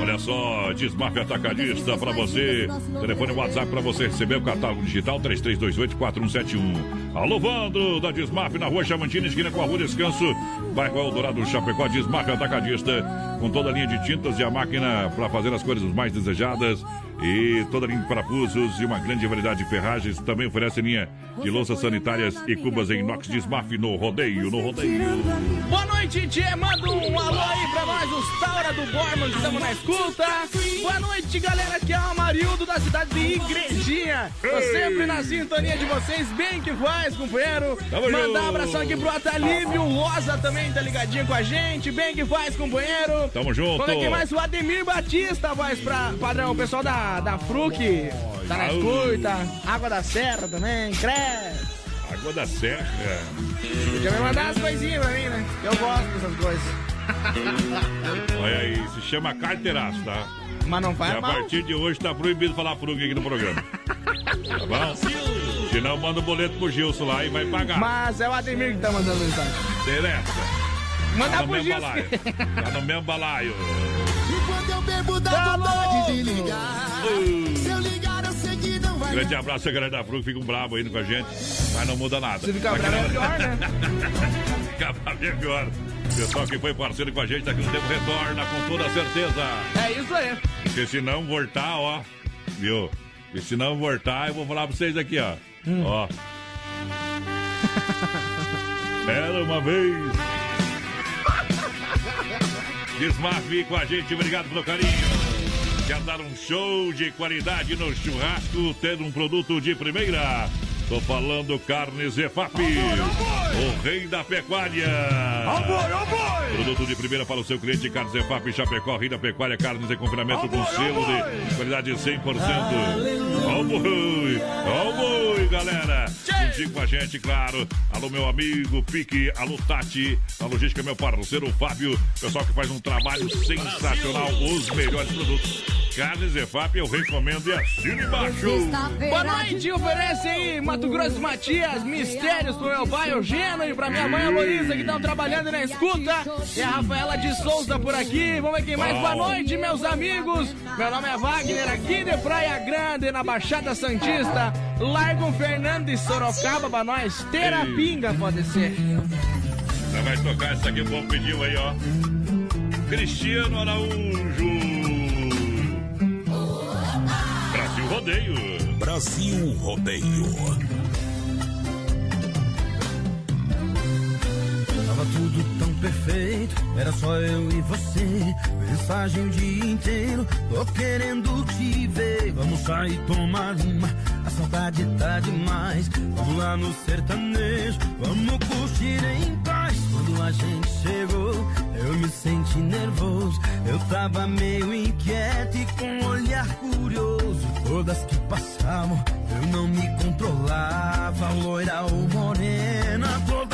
S3: Olha só, Desmafia Atacadista para você. Telefone WhatsApp para você receber o catálogo digital 3328-4171. Alô, Vandro, da Desmaf na rua Chamantina, esquina com a rua Descanso, bairro Eldorado, Chapecó, Desmafia Atacadista, com toda a linha de tintas e a máquina para fazer as cores mais desejadas. E toda linha de parafusos e uma grande variedade de ferragens. Também oferece linha de louças sanitárias e cubas em inox Desmaf no rodeio, no rodeio.
S7: Boa noite, Tchê. Manda um alô aí pra nós, os Taura do Borman, que estamos na escuta. Boa noite, galera. Aqui é o Amarildo da cidade de Igrejinha. Tô
S3: Ei.
S7: sempre na sintonia de vocês. Bem que faz, companheiro.
S3: Tamo
S7: Mandar um abração aqui pro Atalívio. O Rosa também tá ligadinho com a gente. Bem que faz, companheiro.
S3: Tamo junto.
S7: Vamos aqui mais o Ademir Batista, voz pra padrão. O pessoal da, da Fruc tá na escuta. Água da Serra também, credo.
S3: Água da Serra.
S7: Podia me mandar as coisinhas pra mim, né? Eu gosto dessas coisas.
S3: Olha aí, se chama carteiraço, tá?
S7: Mas não vai
S3: E a
S7: mal.
S3: partir de hoje tá proibido falar fruga aqui no programa. Tá bom? Se não, manda o boleto pro Gilson lá e vai pagar.
S7: Mas é o Ademir que tá mandando mensagem.
S3: Interessa.
S7: Manda
S3: tá
S7: pro Gilson.
S3: balaio. Tá no mesmo balaio.
S6: Eu bebo dá vontade de ligar. Se eu ligar, eu sei que não vai
S3: Grande abraço a galera da Fruga, ficam bravo aí com a gente, mas não muda nada.
S7: Se ficar bravo é pior, né?
S3: Ficar bravo é pior. Pessoal que foi parceiro com a gente, daqui um tempo retorna com toda certeza.
S7: É isso aí.
S3: Porque se não voltar, ó, viu? E se não voltar, eu vou falar pra vocês aqui, ó. Ó. Era uma vez. Desmaf com a gente, obrigado pelo carinho. Quer dar um show de qualidade no churrasco, ter um produto de primeira? Tô falando Carnes EFAP, o rei da pecuária. Produto de primeira para o seu cliente, Carnes EFAP, Chapecó, rei da pecuária, carnes em confinamento com selo de qualidade 100%. Ó o boi, ó o boi, galera. Juntinho com a gente, claro. Alô, meu amigo Pique, alô, Tati, a logística, meu parceiro Fábio, pessoal que faz um trabalho sensacional, os melhores produtos. Carnes EFAP, eu recomendo e assina embaixo.
S7: Boa noite, oferece aí Mato Grosso Matias, mistérios pro meu pai Eugênio e pra minha mãe Luísa que estão trabalhando na escuta. E a Rafaela de Souza por aqui. Vamos ver quem mais. Boa noite, meus amigos. Meu nome é Wagner, aqui de Praia Grande, na Baixada Santista. Largo Fernando de Sorocaba pra nós. Terapinga, pode ser.
S3: Já vai tocar essa aqui, o povo pediu aí, ó. Cristiano Araújo. Brasil Rodeio.
S8: Brasil Rodeio.
S21: Tava tudo tão perfeito, era só eu e você. Mensagem o dia inteiro, tô querendo te ver. Vamos sair tomar uma, a saudade tá demais. Vamos lá no sertanejo, vamos curtir em paz. Quando a gente chegou, eu me senti nervoso. Eu tava meio inquieto e com um olhar curioso. Todas que passavam, eu não me controlava. Loira ou morena, todas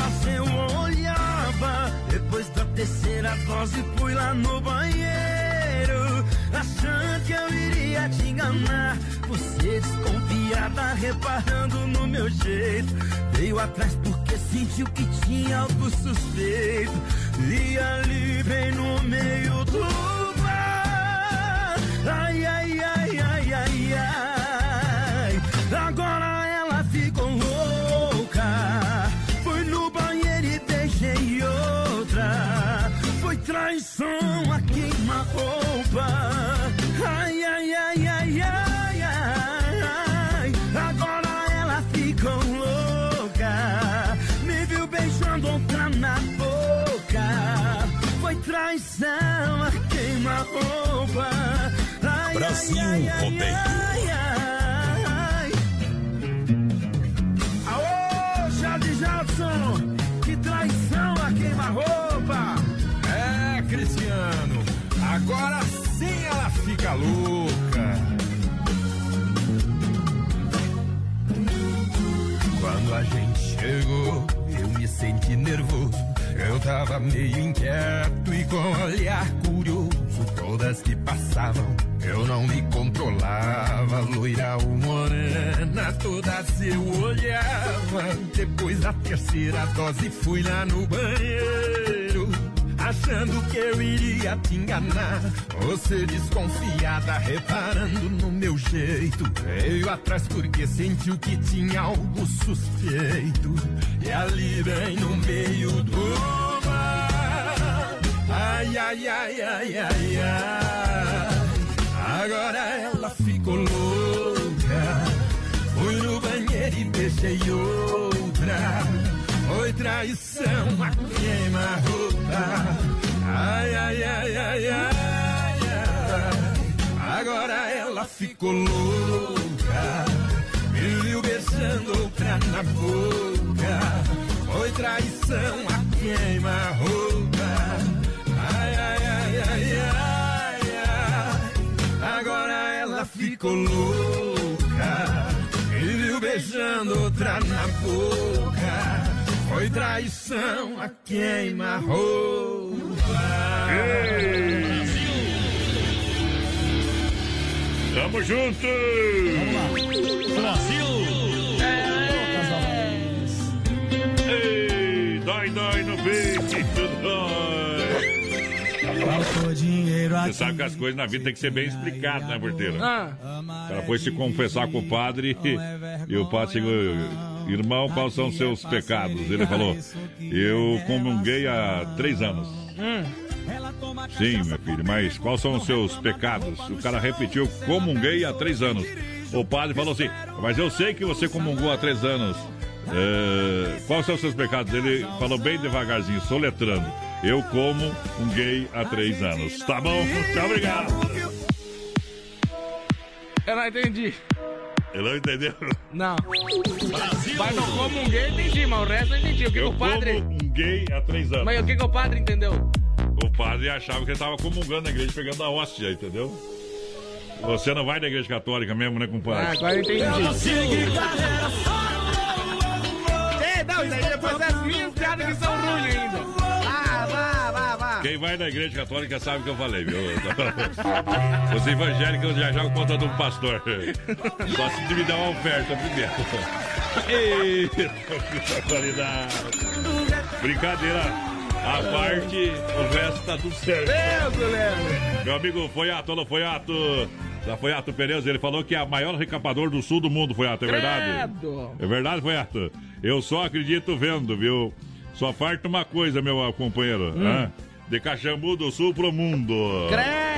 S21: Depois da terceira dose, fui lá no banheiro. Achando que eu iria te enganar. Você desconfiada, reparando no meu jeito. Veio atrás porque sentiu que tinha algo suspeito. E ali, bem no meio do bar. Ai, ai, ai, traição a queima-roupa. Ai, ai, ai, ai, ai, ai. Agora ela ficou louca. Me viu beijando outra na boca. Foi traição a queima-roupa. Ai,
S8: Brasil
S21: ai, ai, ai, ai.
S22: Louca.
S21: Quando a gente chegou, eu me senti nervoso. Eu tava meio inquieto e com olhar curioso. Todas que passavam, eu não me controlava. Loira ou morena, todas eu olhava. Depois da terceira dose, fui lá no banheiro. Achando que eu iria te enganar. Você desconfiada, reparando no meu jeito. Veio atrás porque sentiu que tinha algo suspeito. E ali, bem no meio do mar. Ai, ai, ai, ai, ai, ai. Agora ela ficou louca. Fui no banheiro e beijei outra. Traição a queima-roupa. Ai, ai, ai, ai, ai, ai. Agora ela ficou louca. Me viu beijando outra na boca. Foi traição a queima-roupa. Ai, ai, ai, ai, ai, ai. Agora ela ficou louca. Me viu beijando outra na boca. Foi traição a queima roupa.
S3: Tamo junto! Vamos lá.
S22: Brasil! É.
S3: Ei, dói, dói no peito,
S21: tudo dói!
S3: Você sabe que as coisas na vida tem que ser bem explicadas, né, porteira?
S7: Ah.
S3: Ela foi se confessar com o padre é e o padre chegou irmão, quais são os seus pecados? Ele falou, eu comunguei há três anos.
S7: hum.
S3: Sim, meu filho, mas quais são os seus pecados? O cara repetiu, comunguei há três anos. O padre falou assim, mas eu sei que você comungou há três anos. É, quais são os seus pecados? Ele falou bem devagarzinho, soletrando. Eu como um gay há três anos. Tá bom? Muito obrigado.
S7: Eu não entendi.
S3: Ele não entendeu?
S7: Não. Mas não como um gay, entendi, mas o resto eu entendi. O que, que
S3: Eu
S7: o padre.
S3: como um gay há três anos.
S7: Mas o que, que o padre entendeu?
S3: O padre achava que ele estava comungando na igreja, pegando a hóstia, entendeu? Você não vai na igreja católica mesmo, né, compadre?
S7: Ah, agora eu entendi. É, não, isso aí depois das minhas piadas que são ruins ainda.
S3: Quem vai na igreja católica sabe o que eu falei, viu? Os evangélicos já jogam contra do pastor. Só se me der uma oferta primeiro. Eita, que barbaridade. Brincadeira. A parte, o resto tá tudo certo.
S7: Deus, Guilherme.
S3: Meu amigo Foiato, alô Foiato. Da Foiato Pneus, ele falou que é a maior recapador do sul do mundo, Foiato, é verdade?
S7: Credo.
S3: É verdade, Foiato? Eu só acredito vendo, viu? Só falta uma coisa, meu companheiro.
S7: Hum.
S3: hã? De Caxambu do Sul pro mundo.
S7: Credo.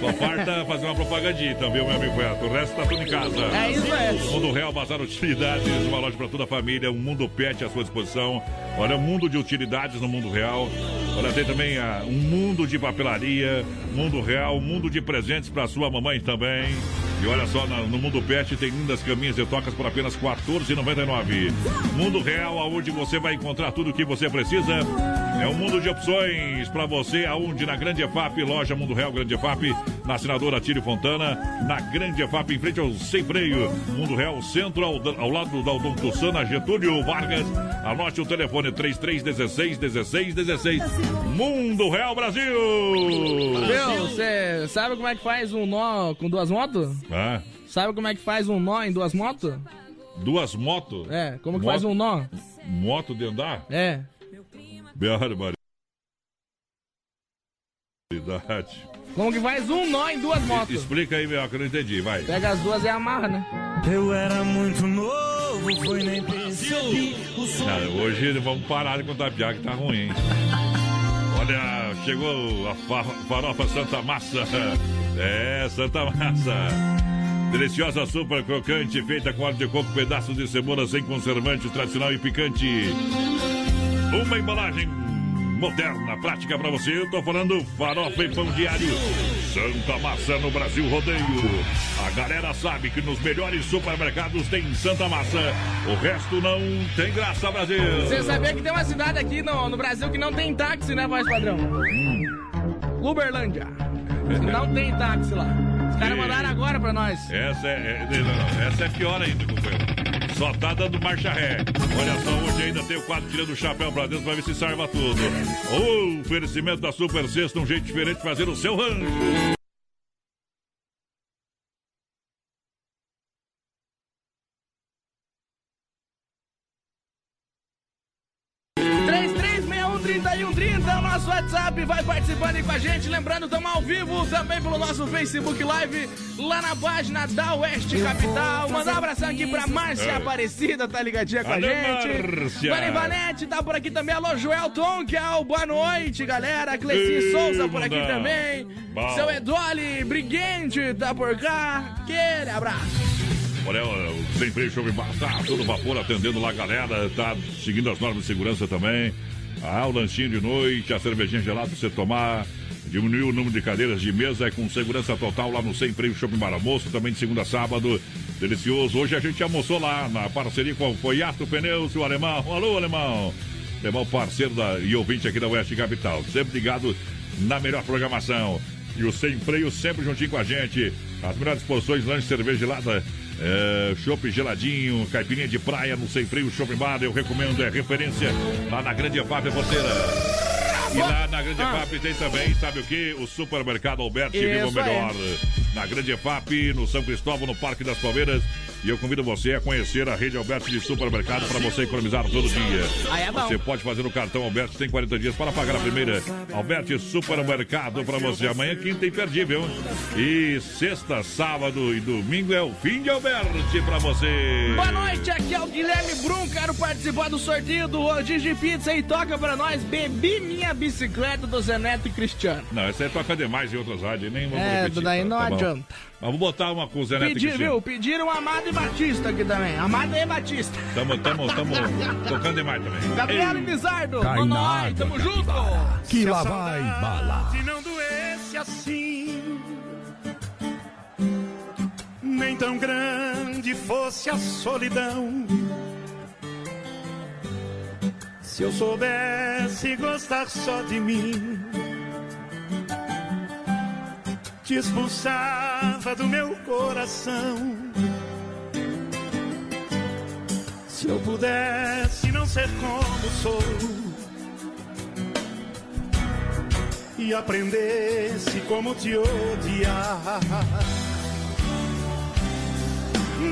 S3: Só falta fazer uma propagandinha viu, meu amigo Foiato? O resto tá tudo em casa.
S7: É isso aí.
S3: Mundo Real, Bazar Utilidades, uma loja para toda a família, um mundo pet à sua disposição. Olha, um mundo de utilidades no mundo real. Olha, tem também ah, um mundo de papelaria, mundo real, um mundo de presentes para sua mamãe também. E olha só, no Mundo Pet tem lindas caminhas e tocas por apenas R$ 14,99. Mundo Real, aonde você vai encontrar tudo o que você precisa. É um mundo de opções para você, aonde na Grande EFAP, loja Mundo Real Grande EFAP, na assinadora Tírio Fontana, na Grande EFAP, em frente ao Sem Freio. Mundo Real Centro, ao, ao lado da Odonto Sana, Getúlio Vargas. Anote o telefone 3316 1616. Mundo Real Brasil!
S7: Meu, você sabe como é que faz um nó com duas motos?
S3: Ah,
S7: Sabe como é que faz um nó em duas motos?
S3: duas motos?
S7: É, como que
S3: Moto-
S7: faz um nó?
S3: Moto de andar?
S7: É.
S3: Barbaridade.
S7: Como que faz um nó em duas motos?
S3: Explica aí, meu, que eu não entendi, vai.
S7: Pega as duas e amarra, né?
S21: Eu era muito novo, foi nem percebi o som.
S3: Cara, hoje vamos parar de contar piada que tá ruim. hein? Olha, chegou a fa- farofa Santa Massa. É, Santa Massa. Deliciosa super crocante, feita com óleo de coco, pedaços de cebola sem conservante, tradicional e picante. Uma embalagem moderna, prática pra você. Eu tô falando farofa e pão diário. Santa Massa no Brasil Rodeio. A galera sabe que nos melhores supermercados tem Santa Massa. O resto não tem graça, Brasil.
S7: Você sabia que tem uma cidade aqui no, no Brasil que não tem táxi, né, voz padrão? Uberlândia. Não tem táxi lá. Os caras mandaram agora pra nós.
S3: Essa é, é- não, essa é pior ainda, companheiro. Só tá dando marcha ré. Olha só, hoje ainda tem o quadro tirando o chapéu pra dentro pra ver se salva tudo. O oferecimento da Super Sexta, um jeito diferente de fazer o seu rancho.
S7: Nosso WhatsApp. Vai participando aí com a gente. Lembrando, estamos ao vivo também pelo nosso Facebook Live, lá na página da Oeste Capital. Mandar um abração aqui pra Márcia
S3: É.
S7: Aparecida, tá ligadinha com a
S3: Alô,
S7: gente.
S3: Márcia.
S7: Vani Vanete tá por aqui também. Alô, Joel que é boa noite, galera. Cleci
S3: Ei,
S7: Souza por aqui também.
S3: Bom.
S7: Seu Edoli Briguente tá por cá. Aquele abraço.
S3: Olha, o Sem Freio Show tá todo vapor atendendo lá a galera, tá seguindo as normas de segurança também. Ah, o lanchinho de noite, a cervejinha gelada pra você tomar. Diminuiu o número de cadeiras de mesa é com segurança total lá no Sem Freio Shopping Bar Almoço, também de segunda a sábado. Delicioso. Hoje a gente almoçou lá na parceria com o Foiato Pneus, o Alemão. Alô, Alemão. Alemão parceiro da, e ouvinte aqui da Oeste Capital. Sempre ligado na melhor programação. E o Sem Freio sempre juntinho com a gente. As melhores porções, lanche, cerveja gelada, é, chopp geladinho, caipirinha de praia no Sem Freio Shopping Bar. Eu recomendo, é referência lá na Grande EFAP Roceira. E lá na Grande
S7: Ah.
S3: EFAP tem também, sabe o que? O supermercado Alberti Viva. Melhor. na Grande EFAP, no São Cristóvão, no Parque das Palmeiras. E eu convido você a conhecer a rede Alberto de supermercado para você economizar todo dia.
S7: É bom.
S3: Você pode fazer no cartão Alberto, tem 40 dias para pagar a primeira. Alberto Supermercado para você. Amanhã, quinta imperdível. E sexta, sábado e domingo é o fim de Alberto para você.
S7: Boa noite, aqui é o Guilherme Brum. Quero participar do sorteio do Rodízio de Pizza e toca pra nós Bebi Minha Bicicleta do Zeneto e Cristiano.
S3: Não, essa aí toca demais em outras rádios, nem vamos
S7: É,
S3: repetir,
S7: daí
S3: tá-
S7: não
S3: tá bom.
S7: adianta.
S3: Mas vamos botar uma com o Zé Neto e Cristiano.
S7: viu? Pediram Amado e Batista aqui também. Amado e Batista.
S3: Tamo, tamo, tamo tocando demais também.
S7: Gabriel e.
S3: Cai
S7: nós,
S3: água,
S7: tamo junto.
S21: Que lá vai bala.
S22: Se não doesse assim, nem tão grande fosse a solidão. Se eu soubesse gostar só de mim, te expulsava do meu coração. Se eu pudesse não ser como sou e aprendesse como te odiar.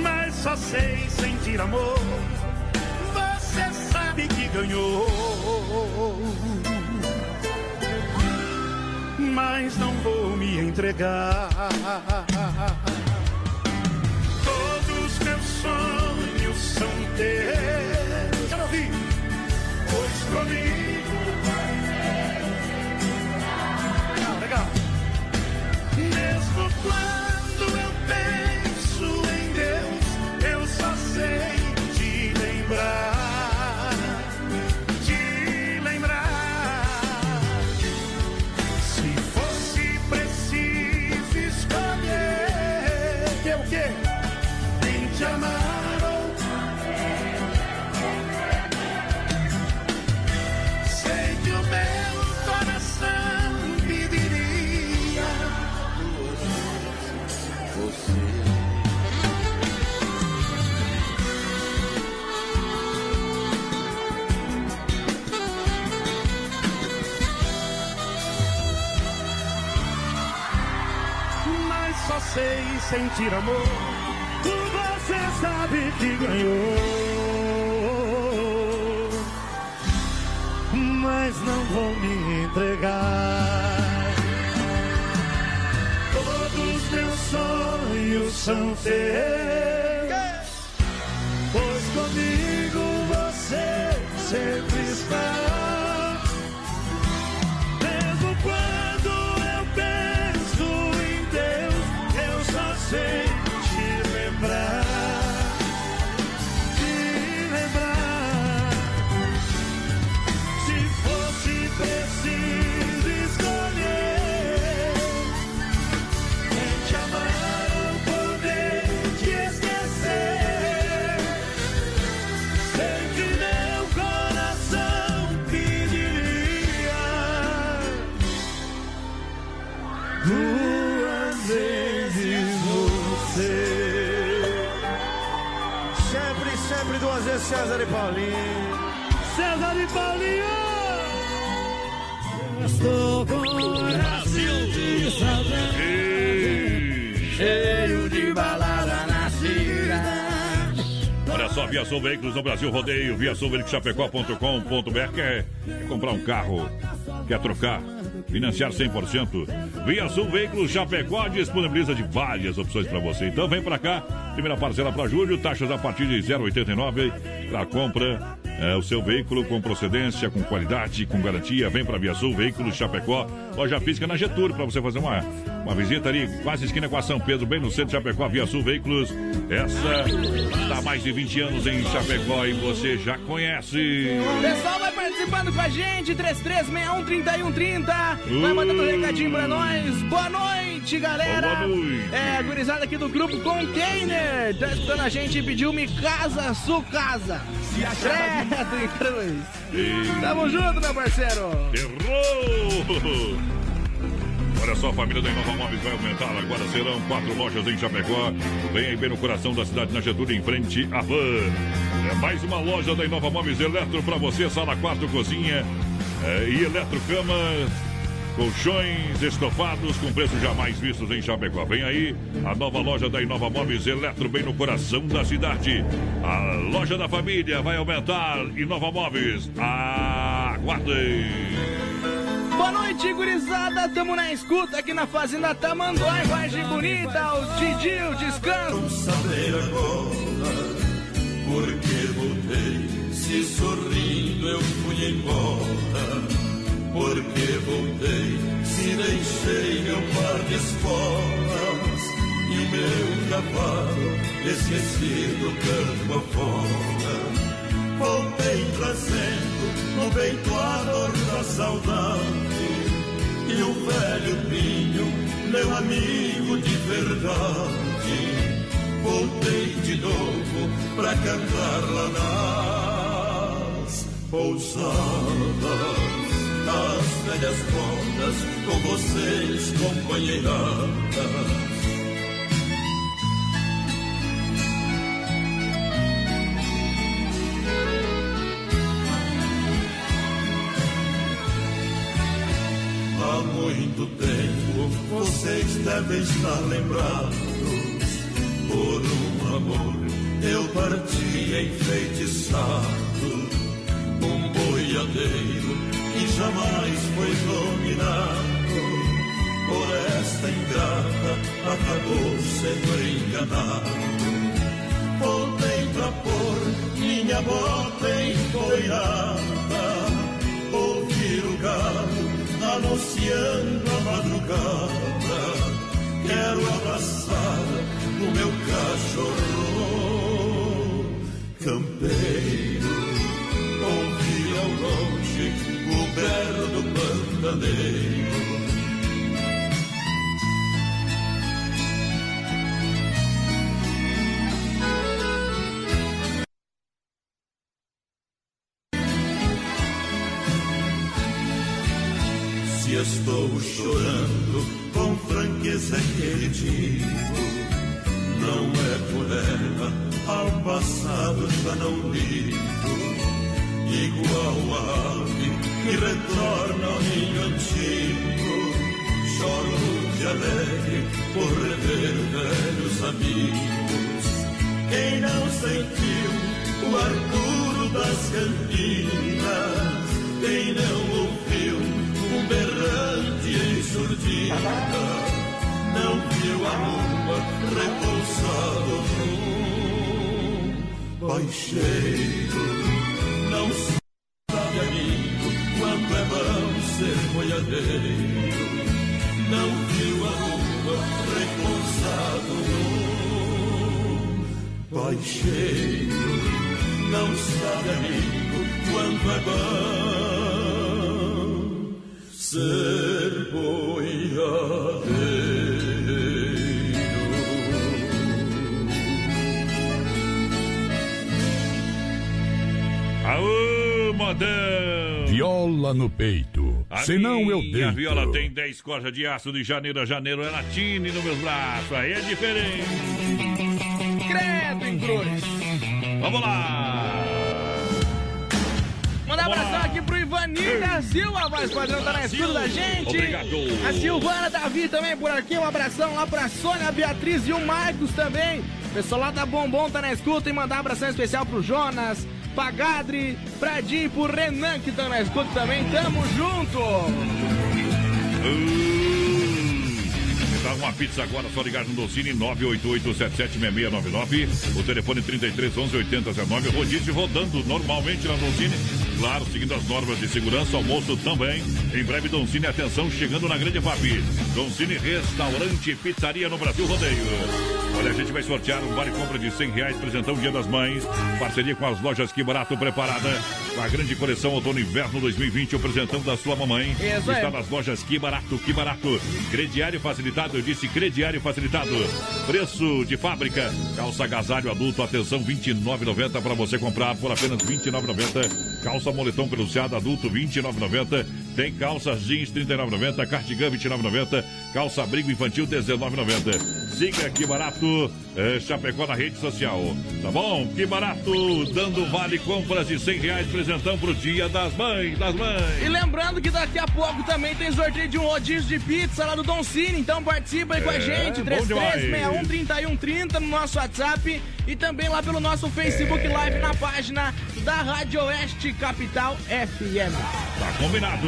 S22: Mas só sei sentir amor. Você sabe que ganhou. Mas não vou me entregar. Todos meus sonhos são teus. Quero ouvir. Pois comigo Legal, legal. Mesmo quando eu penso em Deus, eu só sei te lembrar. Sentir amor. Você sabe que ganhou mas não vou me entregar. Todos meus sonhos são teus, pois comigo você sempre está.
S3: Olha só, Via Sul Veículos no Brasil Rodeio, Via Sul Veículos Chapecó.com.br. Quer, quer comprar um carro? Quer trocar? Financiar 100%? Via Sul Veículos Chapecó disponibiliza de várias opções para você. Então vem para cá. Primeira parcela para julho, taxas a partir de 0,89 para compra. É, o seu veículo com procedência, com qualidade, com garantia. Vem para Via Sul Veículos Chapecó. Loja física na Getúlio para você fazer uma, uma visita ali, quase esquina com a São Pedro, bem no centro de Chapecó. Via Sul Veículos. Essa está há mais de 20 anos em Chapecó e você já conhece.
S7: Pessoal vai participando com a gente, 3361-3130. Vai mandando um recadinho pra nós. Boa noite, galera.
S3: Boa noite.
S7: É, a gurizada aqui do grupo Container. Tá escutando a gente e pediu Me Casa, Su Casa. Credo em cruz.
S3: E-
S7: Tamo junto, meu parceiro.
S3: Errou! Olha só, a família da Inova Móveis vai aumentar. Agora serão quatro lojas em Chapecó. Vem aí bem no coração da cidade, na Getúlio, em frente à van. É mais uma loja da Inova Móveis Eletro para você. Sala, quarto, cozinha é, e eletrocama. Colchões estofados com preços jamais vistos em Chapecó. Vem aí a nova loja da Inova Móveis Eletro, bem no coração da cidade. A loja da família vai aumentar. Inova Móveis, aguardem.
S7: Boa noite, gurizada. Tamo na escuta aqui na Fazenda Tamanduá, Vargem Bonita, o Didi, o descanso.
S4: saber agora porque voltei. Se sorrindo eu fui embora. Porque voltei, se deixei meu par de esporas e o meu cavalo esquecido campo afora. Voltei trazendo no peito a dor da saudade e o velho pinho, meu amigo de verdade. Voltei de novo pra cantar lá nas pousadas as velhas contas com vocês, companheiradas. Há muito tempo vocês devem estar lembrados por um amor eu parti enfeitiçado, um boiadeiro que jamais foi dominado por esta ingrata, acabou sendo enganado. Voltei pra pôr minha bota empoeirada, ouvir o galo anunciando a madrugada. Quero abraçar o meu cachorro campeiro, berro do pantaneiro. A
S22: Senão eu
S3: minha
S22: deito.
S3: viola tem 10 cordas de aço de janeiro a janeiro. É latine nos meus braços. Aí é diferente.
S7: Credo em cruz.
S3: Vamos lá!
S7: Manda um abração aqui pro Ivanir da Silva, a voz padrão tá na escuta da gente.
S3: Obrigado.
S7: A Silvana Davi também por aqui, um abração lá pra Sônia, a Beatriz e o Marcos também. Pessoal lá da Bombom tá na escuta e mandar um abração especial pro Jonas, pra Gadri, pra Di pro Renan que tá na escuta também. Tamo junto!
S3: Dá uma pizza agora, só ligar no Docine 988-776699. O telefone 3311-8019. Rodízio rodando normalmente na Docine. Claro, seguindo as normas de segurança, almoço também. Em breve, Doncini, atenção, chegando na Grande FAP. Doncini, restaurante e pizzaria no Brasil Rodeio. Olha, a gente vai sortear um vale compra de 100 reais, presentão Dia das Mães. Parceria com as lojas Que Barato preparada. A grande coleção Outono Inverno 2020, o presentão da sua mamãe.
S7: Isso
S3: Está
S7: aí.
S3: nas lojas Que Barato, Que Barato. Crediário facilitado, eu disse crediário facilitado. Preço de fábrica. Calça agasalho adulto, atenção, R$ 29,90 para você comprar por apenas R$ 29,90. Calça moletom peluciado adulto, R$ 29,90. Tem calças jeans 39,90, cardigan 29,90, calça abrigo infantil 19,90. Siga que barato é, Chapecó na rede social. Tá bom? Que barato, dando vale compras de 100 reais, presentão pro dia das mães, das mães.
S7: E lembrando que daqui a pouco também tem sorteio de um rodízio de pizza lá do Don Cine, então participa aí com a
S3: É,
S7: gente,
S3: bom demais.
S7: 3361 3130 no nosso WhatsApp e também lá pelo nosso Facebook
S3: É.
S7: Live na página da Rádio Oeste Capital FM.
S3: Combinado.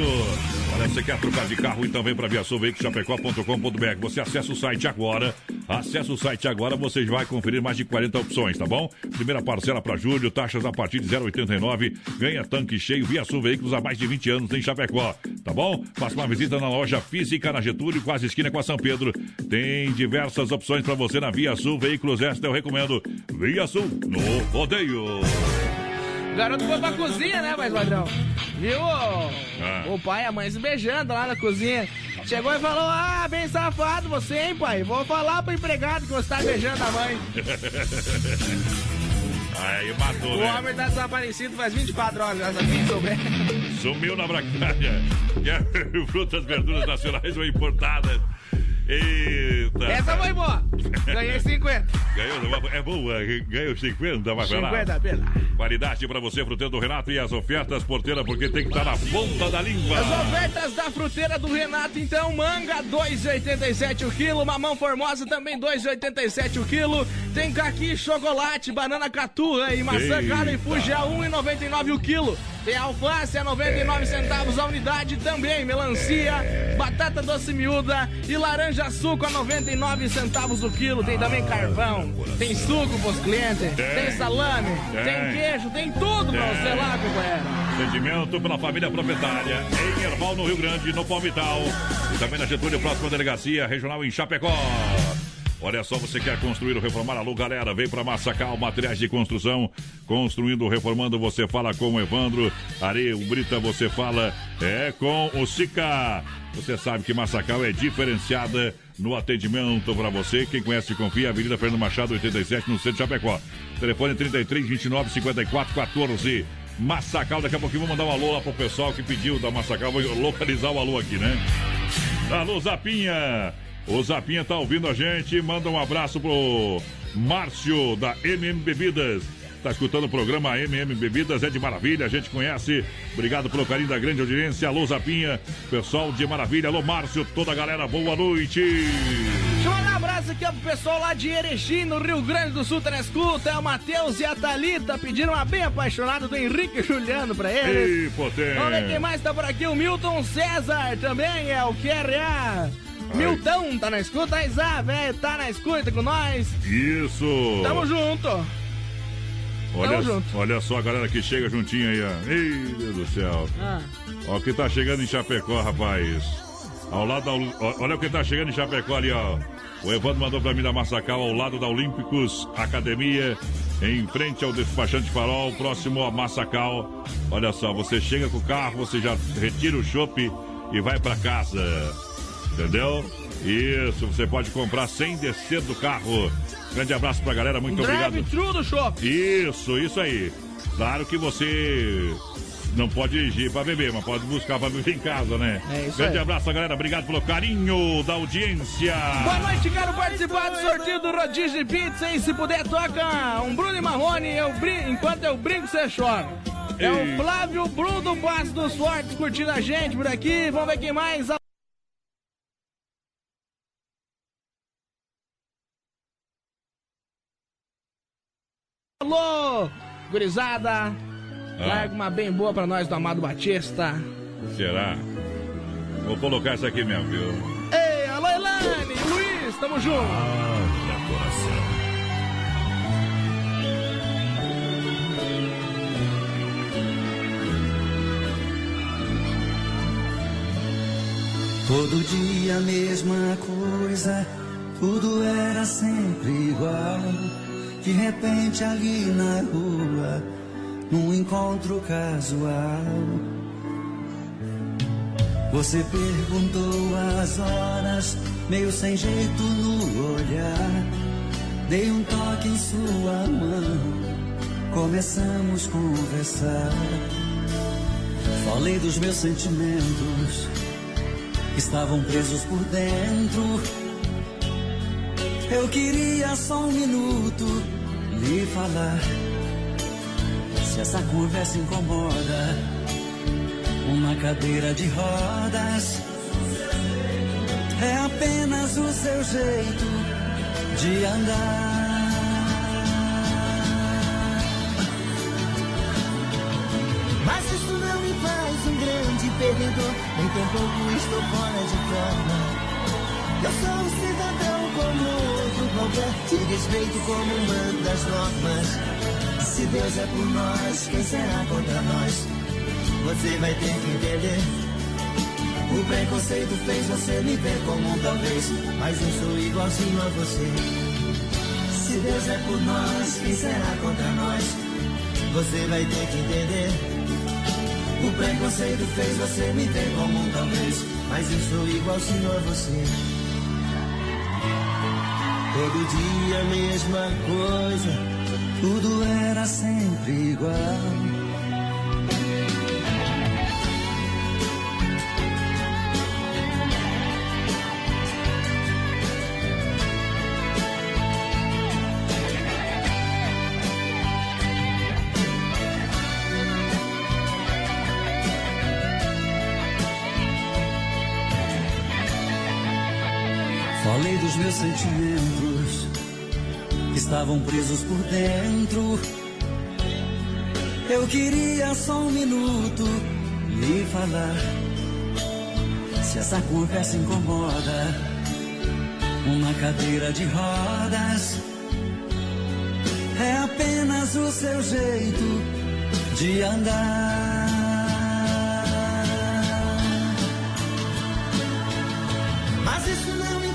S3: Olha, você quer trocar de carro, então vem para viaçãoveiculoschapecó.com.br. Você acessa o site agora. Acessa o site agora, você vai conferir mais de 40 opções, tá bom? Primeira parcela para julho, taxas a partir de 0,89. Ganha tanque cheio Via Sul Veículos há mais de 20 anos em Chapecó, tá bom? Faça uma visita na loja física na Getúlio, quase esquina com a São Pedro. Tem diversas opções para você na Via Sul Veículos. Esta eu recomendo. Via Sul no rodeio.
S7: O garoto foi pra cozinha, né, mais padrão? Viu o,
S3: Ah.
S7: o pai e a mãe se beijando lá na cozinha. Chegou e falou: Ah, bem safado você, hein, pai? Vou falar pro empregado que você tá beijando a mãe.
S3: Aí matou,
S7: O
S3: né?
S7: homem tá desaparecido faz 24 horas, já quem souber.
S3: Sumiu na. Quer frutas, verduras nacionais ou importadas. Eita.
S7: Essa foi boa. Ganhei 50.
S3: Ganhou, é boa, ganhou 50, vai pra lá.
S7: 50 pela.
S3: Qualidade pra você, fruteiro do Renato, e as ofertas porteira, porque tem que estar na ponta da língua.
S7: As ofertas da fruteira do Renato, então, manga 2,87 o quilo, mamão formosa também 2,87 o quilo, tem caqui, chocolate, banana caturra e maçã
S3: Eita.
S7: cara e fuji a 1,99 o quilo. Tem alface a 99 centavos a unidade também, melancia, batata doce miúda e laranja suco a 99 centavos o quilo. Tem também carvão, tem suco pros clientes,
S3: Tem.
S7: salame,
S3: Tem.
S7: queijo, tem tudo pra você lá, companheiro.
S3: Atendimento pela família proprietária em Erval, no Rio Grande, no Palmital. E também na Getúlio, próxima delegacia regional em Chapecó. Olha só, você quer construir ou reformar? Alô, galera, vem para Massacal, materiais de construção. Construindo ou reformando, você fala com o Evandro. Areia, Brita, você fala é com o Sica. Você sabe que Massacal é diferenciada no atendimento para você. Quem conhece, confia. Avenida Fernando Machado, 87, no centro de Chapecó. Telefone 33 29 54 14. Massacal, daqui a pouquinho vou mandar um alô lá pro pessoal que pediu da Massacal. Vou localizar o alô aqui, né? Alô, Zapinha! O Zapinha tá ouvindo a gente. Manda um abraço pro Márcio da MM Bebidas. Tá escutando o programa MM Bebidas, é de maravilha, a gente conhece. Obrigado pelo carinho da grande audiência. Alô, Zapinha, pessoal de maravilha. Alô, Márcio, toda a galera, boa noite.
S7: Deixa eu mandar um abraço aqui ó, pro pessoal lá de Erechim, no Rio Grande do Sul, tá na escuta. É o Matheus e a Thalita pediram uma bem apaixonada do Henrique Juliano pra eles.
S3: Ei, potência.
S7: Vamos ver quem mais tá por aqui. O Milton César também é o QRA. Milton tá na escuta, Isa, velho, tá na escuta com nós.
S3: Isso.
S7: Tamo junto.
S3: Olha,
S7: Tamo junto.
S3: olha só a galera que chega juntinho aí, ó. Ei, Deus do céu.
S7: Ah.
S3: Ó, o que tá chegando em Chapecó, rapaz. Ao lado da, olha o que tá chegando em Chapecó ali, ó. O Evandro mandou pra mim da Massacal, ao lado da Olímpicos Academia, em frente ao despachante Farol, próximo a Massacal. Olha só, você chega com o carro, você já retira o chopp e vai pra casa. Entendeu? Isso, você pode comprar sem descer do carro. Grande abraço pra galera, muito obrigado.
S7: Drive-thru do shopping.
S3: Isso, isso aí. Claro que você não pode dirigir pra beber, mas pode buscar pra beber em casa, né?
S7: É isso
S3: Grande
S7: aí.
S3: abraço, galera. Obrigado pelo carinho da audiência.
S7: Boa noite, quero participar do sorteio do rodízio de pizza e se puder toca um Bruno e Marrone, eu brin... enquanto eu brinco você chora. É o Flávio Bruno do Passo dos Fortes curtindo a gente por aqui, vamos ver quem mais. Gurizada, larga uma bem boa pra nós do Amado Batista.
S3: Será? Vou colocar essa aqui mesmo, viu?
S7: Ei, alô Elane, Luiz, tamo junto.
S11: Todo dia a mesma coisa, tudo era sempre igual. De repente ali na rua, num encontro casual. Você perguntou as horas, meio sem jeito no olhar. Dei um toque em sua mão, começamos a conversar. Falei dos meus sentimentos estavam presos por dentro. Eu queria só um minuto lhe falar. Se essa conversa incomoda, uma cadeira de rodas é apenas o seu jeito de andar.
S23: Mas isso não me faz um grande perdedor, nem tampouco estou fora de forma. Eu sou um cidadão como outro qualquer, te respeito como manda as normas. Se Deus é por nós, quem será contra nós? Você vai ter que entender. O preconceito fez você me ver como um talvez, mas eu sou igualzinho a você. Se Deus é por nós, quem será contra nós? Você vai ter que entender. O preconceito fez você me ver como um talvez, mas eu sou igualzinho a você.
S11: Todo dia a mesma coisa, tudo era sempre igual. Falei dos meus sentimentos estavam presos por dentro. Eu queria só um minuto lhe falar. Se essa conversa incomoda, uma cadeira de rodas é apenas o seu jeito de andar.
S23: Mas isso não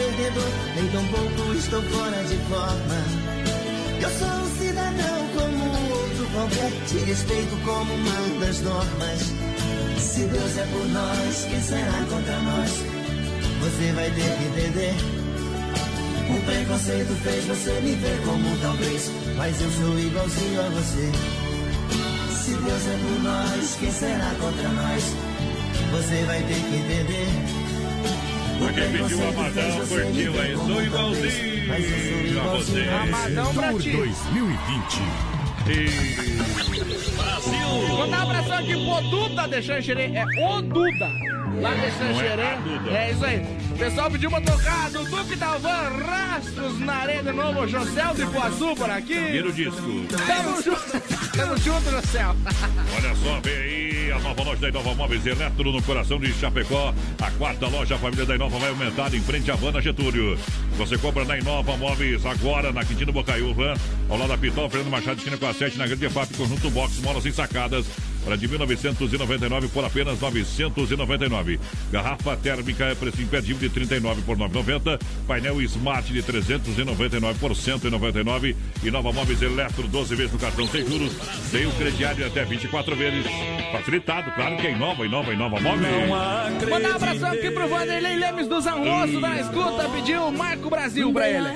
S23: perdedor, nem tampouco estou fora de forma. Eu sou um cidadão como outro qualquer, te respeito como manda as normas. Se Deus é por nós, quem será contra nós? Você vai ter que entender. O preconceito fez você me ver como talvez, mas eu sou igualzinho a você. Se Deus é por nós, quem será contra nós? Você vai ter que entender.
S3: Pra quem pediu Amadão, curtiu aí. Sou igualzinho a você.
S7: Amadão pra ti.
S22: 2020.
S3: E... Brasil!
S7: Mandar um abração aqui pro Duda de Xanxerê. É o Duda. Lá de Xanxerê.
S3: a Duda.
S7: É isso aí. O pessoal pediu pra tocar do Duque Dalvan, Rastros na Areia de Novo, José do Iguaçu por aqui.
S3: Vira o disco.
S7: Tamo junto. Tamo junto, José.
S3: Olha só, vem aí a nova loja da Inova Móveis Eletro no coração de Chapecó. A quarta loja, família da Inova vai aumentar em frente à Havana Getúlio. Você compra na Inova Móveis agora na Quintino Bocaiúva, ao lado da Pitol, Fernando Machado, esquina com a 7, na Grande FAP, conjunto box, molas e sacadas. Para de 1999 por apenas 999. Garrafa térmica é preço imperdível de 39 por 990. Painel Smart de 399 por 199. E Nova Móveis Eletro 12 vezes no cartão sem juros. Tem o crediário até 24 vezes. Facilitado, claro que é Inova, Inova, Inova Móveis.
S7: Mandar um abração aqui pro Vanderlei Lemes dos Almoços da Escuta. Pediu Marco Brasil pra ele.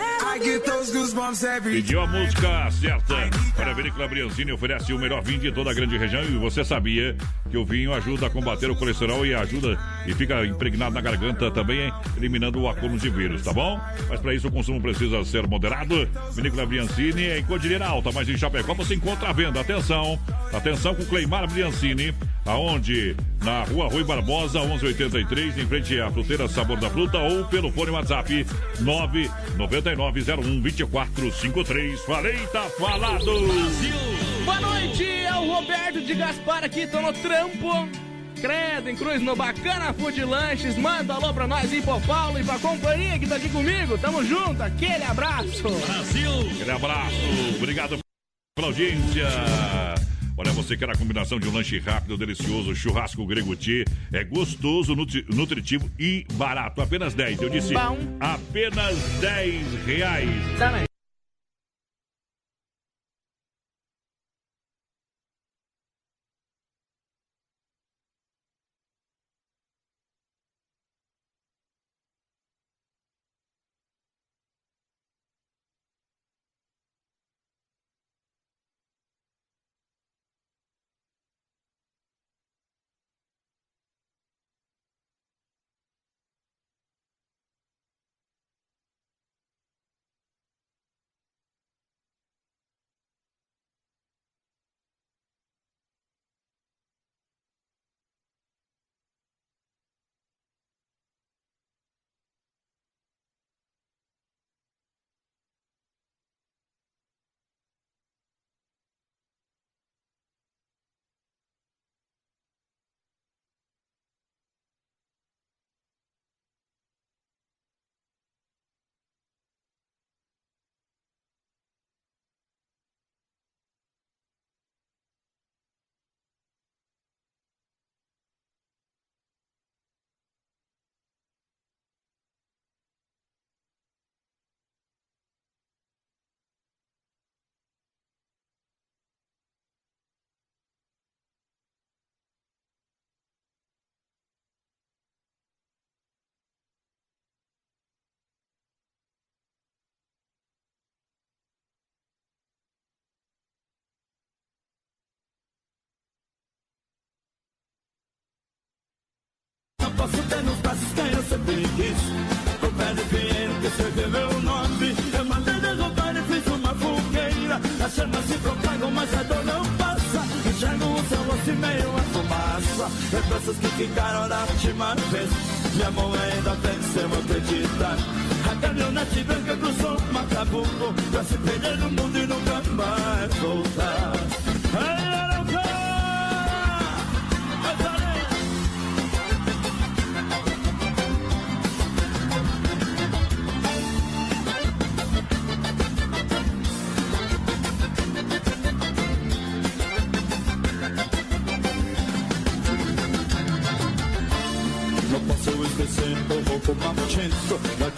S3: Pediu a música certa. Para a Vinícola Briancini oferece o melhor vinho de toda a grande região. E você sabia que o vinho ajuda a combater o colesterol e ajuda e fica impregnado na garganta também, eliminando o acúmulo de vírus, tá bom? Mas para isso o consumo precisa ser moderado. Vinícola Briancini em Cordilheira Alta, mas em Chapecó você encontra a venda. Atenção, atenção com Cleimar Briancini, aonde? Na rua Rui Barbosa, 1183, em frente à fruteira Sabor da Fruta, ou pelo fone WhatsApp 999012453. Falei, tá falado!
S7: Boa noite, é o Roberto de Gaspar aqui, tô no trampo. Credo, em Cruz, no Bacana Food Lanches. Manda alô pra nós em Pô Paulo e pra companhia que tá aqui comigo. Tamo junto, aquele abraço.
S3: Brasil! Aquele abraço, obrigado pela audiência. Olha, você quer a combinação de um lanche rápido, delicioso, churrasco grego tchê, é gostoso, nutri- nutritivo e barato. Apenas 10, eu disse.
S7: Bom.
S3: Apenas 10 reais.
S7: Também.
S4: Posso ter nos braços quem eu sempre quis. O pé de pinheiro que escreveu meu nome. Eu mandei derrubar e fiz uma fogueira. As chamas se propagam, mas a dor não passa. Enxergo o seu rosto e meio a fumaça. Lembranças que ficaram da última vez. Minha mão ainda vence, eu acreditar. A caminhonete branca cruzou Macabuco Pra se perder no mundo e nunca mais voltar Ai,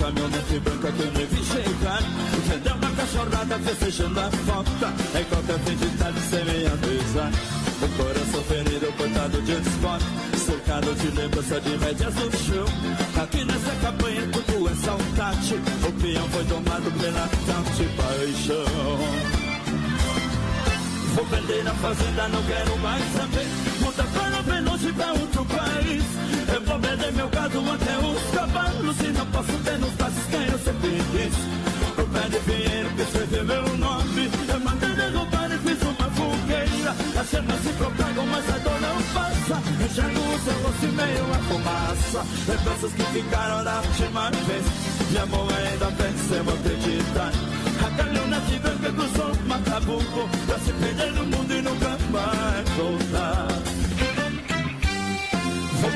S4: caminhonete branca que nem vi chegar. Entendeu uma cachorrada festejando a falta Enquanto a fim de tarde sem me avisar O coração ferido, coitado de esporte Cercado de lembrança de médias no chão. Aqui nessa campanha tudo é saudade. O peão foi tomado pela tal de paixão. Vou vender a fazenda, não quero mais saber. Muda para bem longe pra outro país. Eu vou vender meu gado até os cavalos. E não posso ter nos braços quem eu sempre quis. O pé de pinheiro que escreveu meu nome. Eu mandei derrubar e fiz uma fogueira. As chamas se propagam, mas a dor não passa. Enxergo o seu rosto e meio a fumaça. Lembranças que ficaram da última vez. Minha mão ainda pensa, eu acreditar. A caminhonete branca cruzou Macabuco Pra se perder no mundo e nunca mais voltar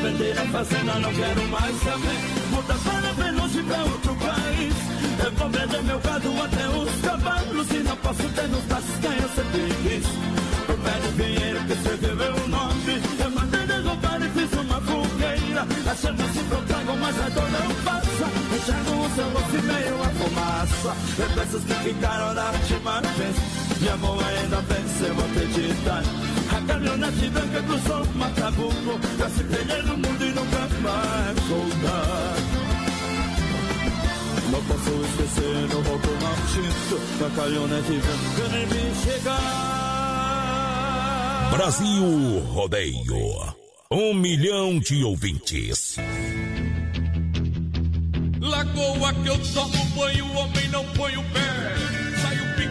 S4: Vender a fazenda, não quero mais saber. Mudar para longe pra outro país. Eu vou vender meu gado até os cavalos E não posso ter nos braços quem eu sempre quis. O pé de pinheiro que escreveu meu nome. Eu mandei derrubar e fiz uma fogueira. As chamas se propagam, mas a dor não passa. Enxergo o seu rosto e meio a fumaça. Lembranças que ficaram da última vez. Minha mão ainda vence, eu acreditar A caminhonete branca cruzou Macabuco Pra se perder no mundo e nunca mais voltar Não posso esquecer no roubo maldito Da caminhonete branca nem me chegar
S2: Brasil Rodeio. Um milhão de ouvintes.
S12: Lagoa que eu tomo banho, o homem não põe o pé.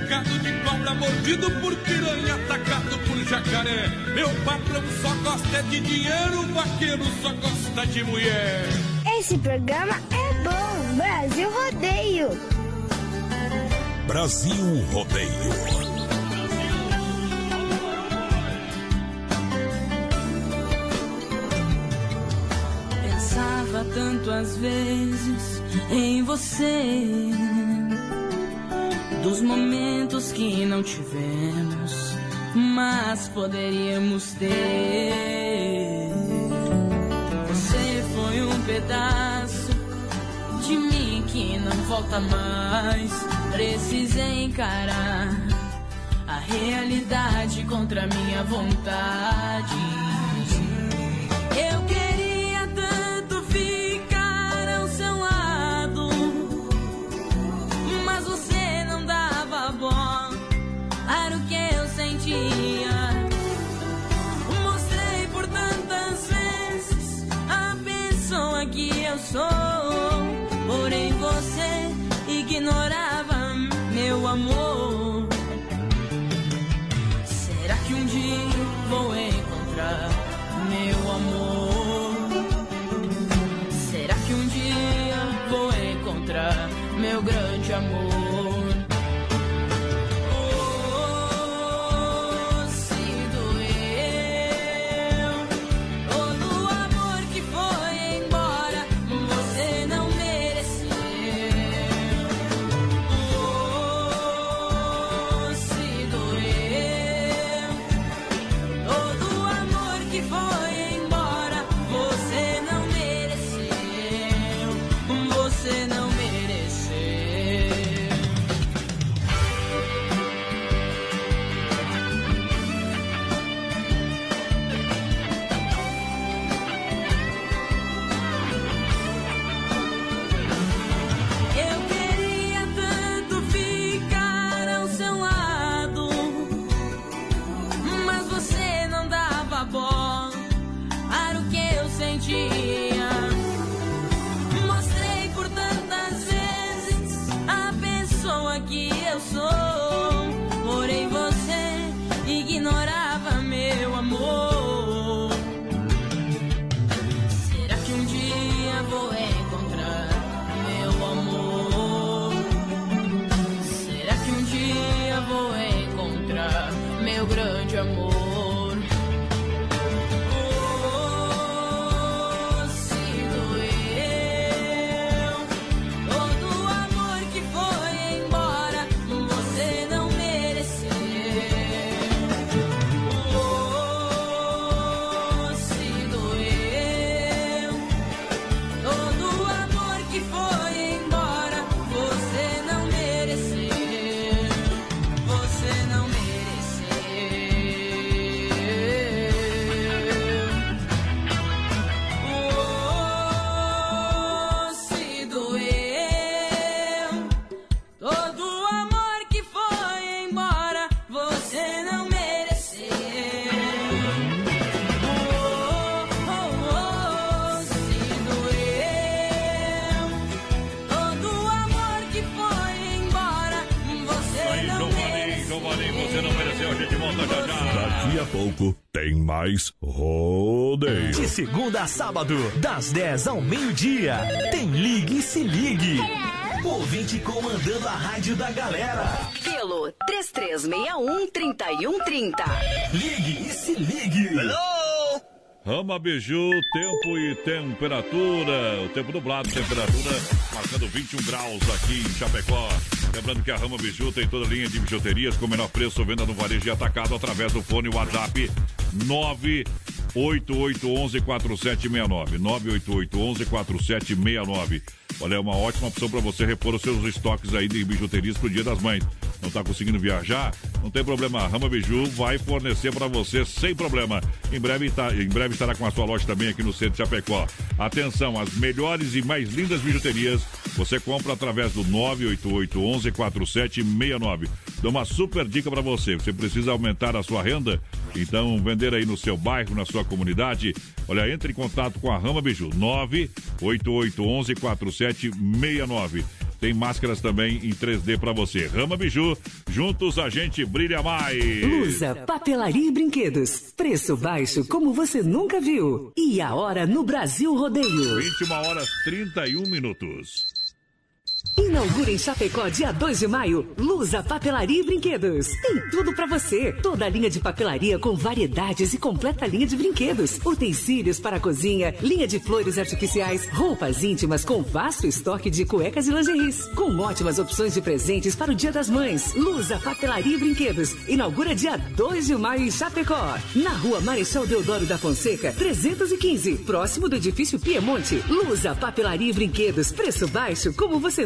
S12: Picado de cobra, mordido por piranha, atacado por jacaré. Meu patrão só gosta de dinheiro, o vaqueiro só gosta de mulher.
S24: Esse programa é bom. Brasil Rodeio.
S2: Brasil Rodeio.
S25: Pensava tanto às vezes em você, dos momentos que não tivemos, mas poderíamos ter. Você foi um pedaço de mim que não volta mais. Precisei encarar a realidade contra minha vontade. Eu queria
S26: segunda a sábado, das 10 ao meio-dia, tem Ligue e Se Ligue. Ouvinte comandando a rádio da galera.
S13: Pelo 3361-3130.
S26: Ligue e Se Ligue.
S3: Rama Biju, tempo e temperatura. O tempo nublado, temperatura marcando 21 graus aqui em Chapecó. Lembrando que a Rama Biju tem toda a linha de bijuterias com menor preço, venda no varejo e atacado através do fone WhatsApp 988114769. 988114769. Olha, é uma ótima opção para você repor os seus estoques aí de bijuterias pro Dia das Mães. Não está conseguindo viajar? Não tem problema. Rama Biju vai fornecer para você sem problema. Em breve, tá, em breve estará com a sua loja também aqui no centro de Chapecó. Atenção, as melhores e mais lindas bijuterias você compra através do 988114769. Dou uma super dica para você. Você precisa aumentar a sua renda? Então, vender aí no seu bairro, na sua comunidade. Olha, entre em contato com a Rama Biju. 988114769. Tem máscaras também em 3D para você. Rama Biju, juntos a gente brilha mais.
S13: Lusa, papelaria e brinquedos. Preço baixo como você nunca viu. E a hora no Brasil Rodeio.
S3: 21 horas 31 minutos.
S13: Inaugura em Chapecó, dia 2 de maio, Lusa Papelaria e Brinquedos. Tem tudo pra você. Toda a linha de papelaria com variedades e completa linha de brinquedos. Utensílios para a cozinha, linha de flores artificiais, roupas íntimas com vasto estoque de cuecas e lingeries. Com ótimas opções de presentes para o Dia das Mães. Lusa Papelaria e Brinquedos. Inaugura dia 2 de maio em Chapecó. Na rua Marechal Deodoro da Fonseca, 315. Próximo do edifício Piemonte. Lusa Papelaria e Brinquedos. Preço baixo como você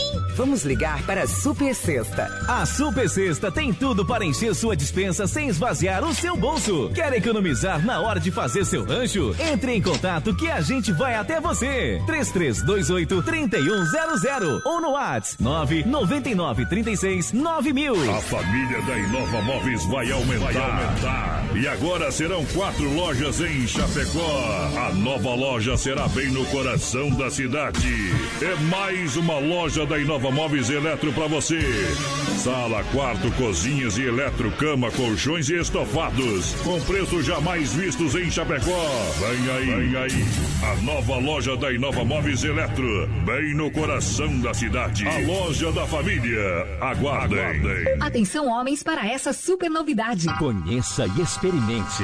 S18: Vamos ligar para a Super Sexta.
S26: A Super Sexta tem tudo para encher sua dispensa sem esvaziar o seu bolso. Quer economizar na hora de fazer seu rancho? Entre em contato que a gente vai até você. 3328 3100 ou no WhatsApp 999 36 9000.
S2: A família da Inova Móveis vai aumentar. vai aumentar. E agora serão quatro lojas em Chapecó. A nova loja será bem no coração da cidade. É mais uma loja da Inova Móveis Eletro para você. Sala, quarto, cozinhas e eletro, cama, colchões e estofados. Com preços jamais vistos em Chapecó. Vem aí, vem aí. A nova loja da Inova Móveis Eletro. Bem no coração da cidade. A loja da família. Aguardem. Aguardem.
S17: Atenção, homens, para essa super novidade.
S16: Conheça e experimente.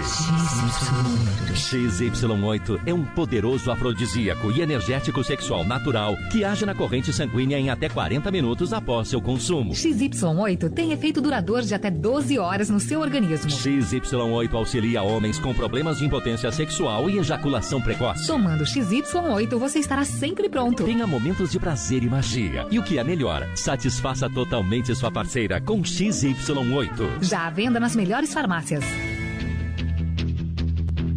S16: XY8 é um poderoso afrodisíaco e energético sexual natural que age na corrente sanguínea em até 40 minutos após seu consumo.
S17: XY8 tem efeito duradouro de até 12 horas no seu organismo.
S16: XY8 auxilia homens com problemas de impotência sexual e ejaculação precoce.
S17: Tomando XY8, você estará sempre pronto.
S16: Tenha momentos de prazer e magia. E o que é melhor, satisfaça totalmente sua parceira com XY8.
S17: Já à venda nas melhores farmácias.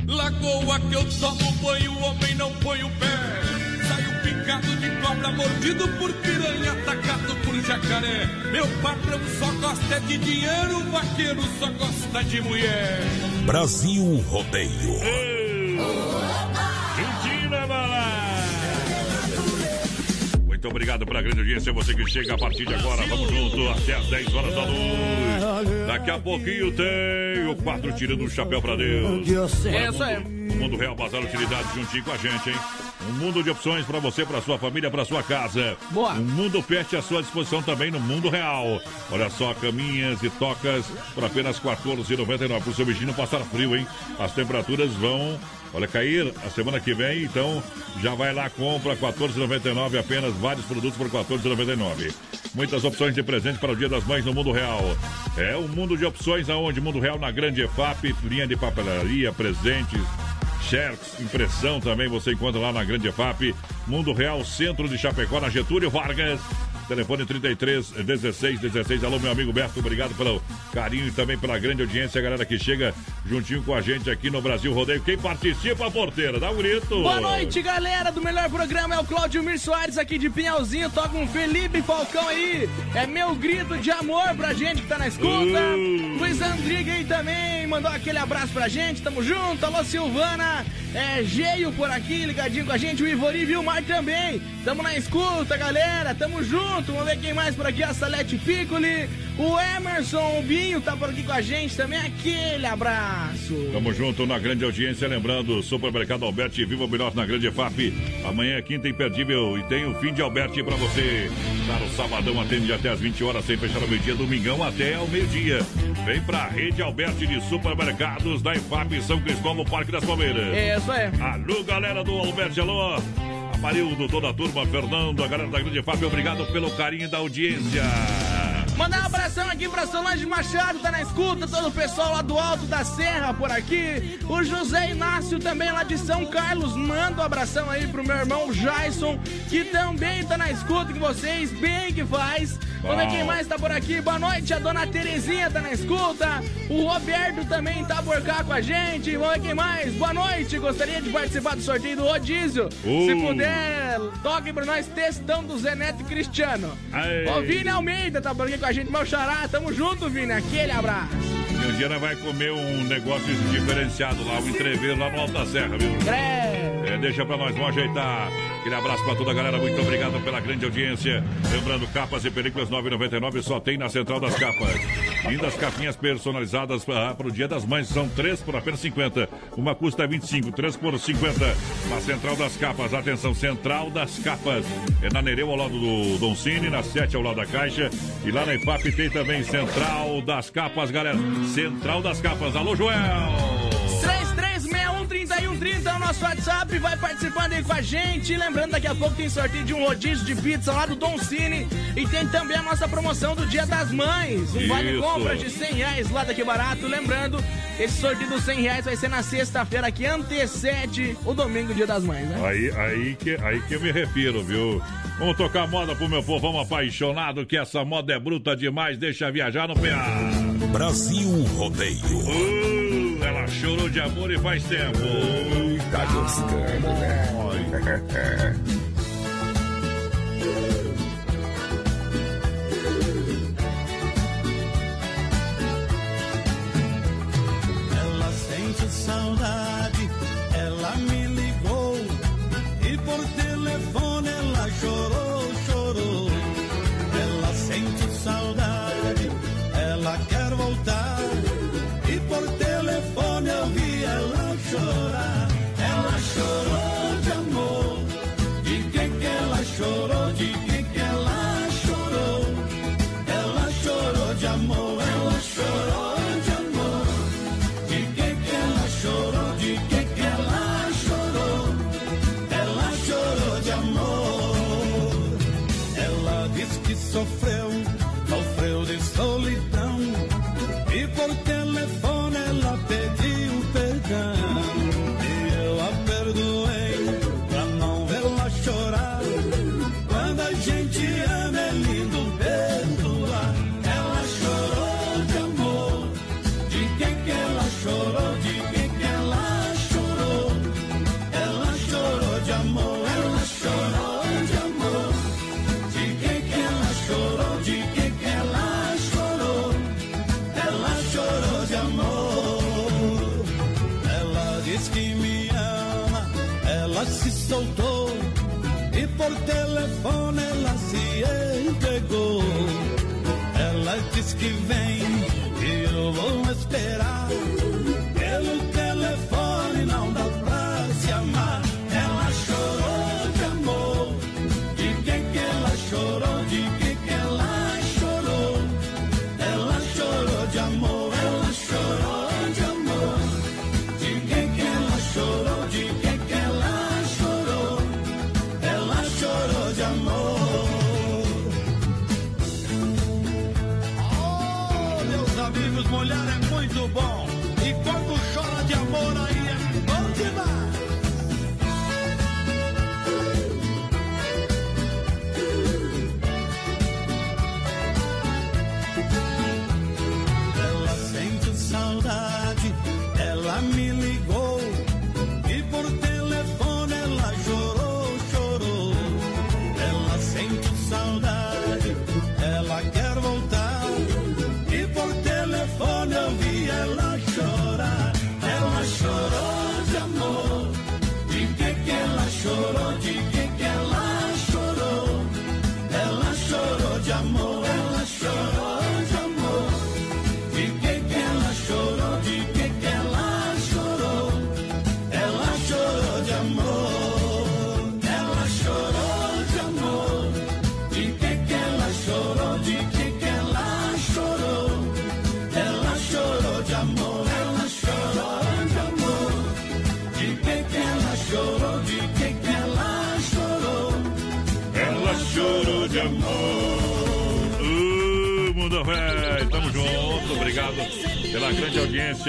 S12: Lagoa que eu tomo banho, o homem não põe o pé. Picado de cobra, mordido por piranha, atacado por jacaré. Meu patrão só gosta de dinheiro, o vaqueiro só gosta de mulher.
S8: Brasil Rodeio.
S3: Mentira, balada. Muito obrigado pela grande audiência. Você que chega a partir de agora. Vamos junto até as 10 horas da noite. Daqui a pouquinho tem o quadro Tirando o Chapéu pra Deus.
S7: É isso aí.
S3: Mundo Real Bazar Utilidade juntinho com a gente, hein? Um mundo de opções para você, para sua família, para sua casa.
S7: Boa.
S3: Um mundo pet à sua disposição também no mundo real. Olha só, caminhas e tocas por apenas R$ 14,99 para o seu bichinho passar frio, hein? As temperaturas vão Olha, cair a semana que vem, então já vai lá, compra 14,99 apenas, vários produtos por 14,99. Muitas opções de presente para o Dia das Mães no Mundo Real. É um mundo de opções aonde? Mundo Real na Grande EFAP, linha de papelaria, presentes, Xerox, impressão também você encontra lá na Grande EFAP. Mundo Real, centro de Chapecó, na Getúlio Vargas. Telefone 33 16 16. Alô, meu amigo Berto, obrigado pelo carinho e também pela grande audiência, a galera que chega juntinho com a gente aqui no Brasil Rodeio. Quem participa, porteira, dá um grito.
S7: Boa noite, galera do melhor programa. É o Claudio Mir Soares aqui de Pinhalzinho. Toca um Felipe Falcão aí. É meu grito de amor pra gente que tá na escuta.
S3: Uh.
S7: Luiz Andriga aí também mandou aquele abraço pra gente. Tamo junto. Alô, Silvana. É Geio por aqui, ligadinho com a gente. O Ivori e o Mar também. Tamo na escuta, galera. Tamo junto. Vamos ver quem mais por aqui. A Salete Piccoli. O Emerson o Binho tá por aqui com a gente também. Aquele abraço.
S3: Tamo junto na grande audiência, lembrando, Supermercado Alberti, viva o melhor na grande FAP. Amanhã é quinta imperdível e tem o fim de Alberti pra você. Claro, sabadão atende até às 20 horas, sem fechar ao meio-dia, domingão até ao meio-dia. Vem pra rede Alberti de supermercados da IFAP São Cristóvão, Parque das Palmeiras.
S7: É, isso aí.
S3: Alô, galera do Alberti, alô. Amarildo, toda a turma, Fernando, a galera da grande FAP, obrigado pelo carinho da audiência.
S7: Mandar um abração aqui pra Solange Machado, tá na escuta, todo o pessoal lá do Alto da Serra por aqui. O José Inácio também lá de São Carlos, manda um abração aí pro meu irmão Jason, que também tá na escuta, que vocês bem que faz. Vamos ver quem mais tá por aqui. Boa noite, a dona Terezinha tá na escuta. O Roberto também tá por cá com a gente. Vamos ver quem mais. Boa noite, gostaria de participar do sorteio do Rodízio.
S3: Uh.
S7: Se puder, toque pra nós, textão do Zé Neto e Cristiano. Ô, Vini Almeida tá por aqui com a gente, meu xará. Tamo junto, Vini. Aquele abraço.
S3: E um dia nós vai comer um negócio diferenciado lá, um entreveiro lá no Alto da Serra, viu? É, deixa pra nós, vamos ajeitar. Aquele abraço pra toda a galera, muito obrigado pela grande audiência. Lembrando, capas e películas 9,99 só tem na Central das Capas. Lindas capinhas personalizadas para o Dia das Mães, são três por apenas 50. Uma custa 25, três por 50. Na Central das Capas, atenção, Central das Capas. É na Nereu ao lado do Don Cine, na 7 ao lado da Caixa. E lá na IFAP tem também Central das Capas, galera. Central das Capas. Alô, Joel!
S7: 33613130 é o nosso WhatsApp, vai participando aí com a gente. Lembrando, daqui a pouco tem sorteio de um rodízio de pizza lá do Don Cine. E tem também a nossa promoção do Dia das Mães. Um vale compra de 100 reais lá daqui barato. Lembrando, esse sorteio dos 100 reais vai ser na sexta-feira que antecede o domingo, Dia das Mães, né?
S3: Aí, aí, que, aí que eu me refiro, viu? Vamos tocar moda pro meu povão apaixonado, que essa moda é bruta demais, deixa viajar no PA.
S8: Brasil Rodeio.
S3: Uh, ela chorou de amor e faz tempo.
S8: Tá gostando, né?
S4: Ela sente saudade, ela me ligou e por telefone ela chorou, chorou.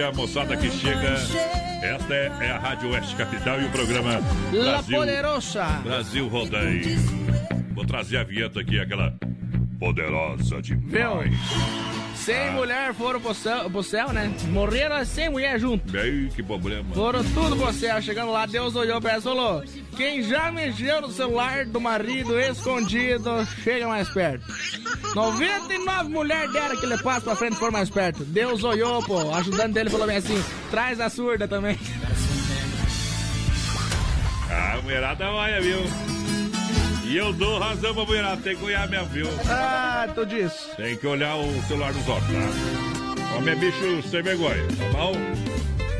S3: Audiência, moçada que chega. Esta é, é a Rádio Oeste Capital e o programa
S7: La
S3: Brasil,
S7: Poderosa.
S3: Brasil Rodeio. Vou trazer a vinheta aqui, aquela poderosa demais.
S7: Cem mulheres foram pro céu, pro céu, né? Morreram as 100 mulheres junto.
S3: Aí, que problema.
S7: Foram tudo pro céu. Chegando lá, Deus olhou pra ela e falou: Quem já mexeu no celular do marido escondido, chega mais perto. 99 mulheres deram aquele passo pra frente e foram mais perto. Deus olhou, pô, ajudando dele falou bem assim: Traz a surda também.
S3: A mulherada vai, viu? E eu dou razão pra mulherada, tem que olhar mesmo, viu?
S7: Ah, tu disse.
S3: Tem que olhar o celular dos outros, tá? Homem é bicho sem vergonha, tá bom?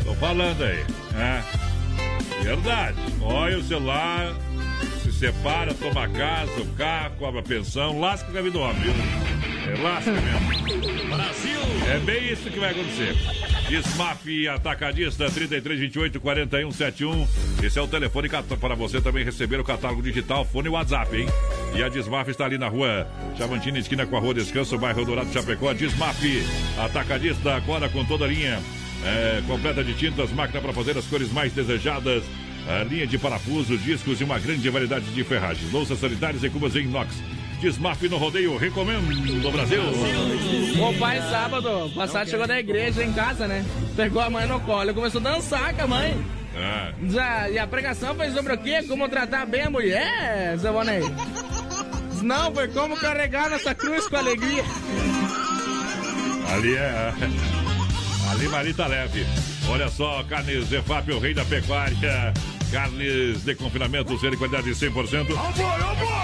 S3: Tô falando aí, né? Verdade. Olha o celular, se separa, toma casa, o carro, cobra a pensão, lasca vida do homem, viu? É lasca mesmo. Brasil! É bem isso que vai acontecer. Desmaf Atacadista 3328 4171. Esse é o telefone para você também receber o catálogo digital, fone e WhatsApp, hein? E a Desmaf está ali na rua Chavantina, esquina com a Rua Descanso, bairro Dourado Chapecó. Desmaf Atacadista agora com toda a linha é, completa de tintas, máquina para fazer as cores mais desejadas. A linha de parafuso, discos e uma grande variedade de ferragens. Louças sanitárias e cubas em inox. Desmaf no rodeio, recomendo no Brasil.
S7: O pai, sábado passado, chegou da igreja em casa, né? Pegou a mãe no colo começou a dançar com a mãe.
S3: Ah,
S7: Já, e a pregação foi sobre o quê? Como tratar bem a mulher, Zé Bonei? Não, foi como carregar nossa cruz com alegria.
S3: Ali é. Ali Marita leve. Olha só, carnes Zefap, o rei da pecuária. Carnes de confinamento, ser de qualidade 100%.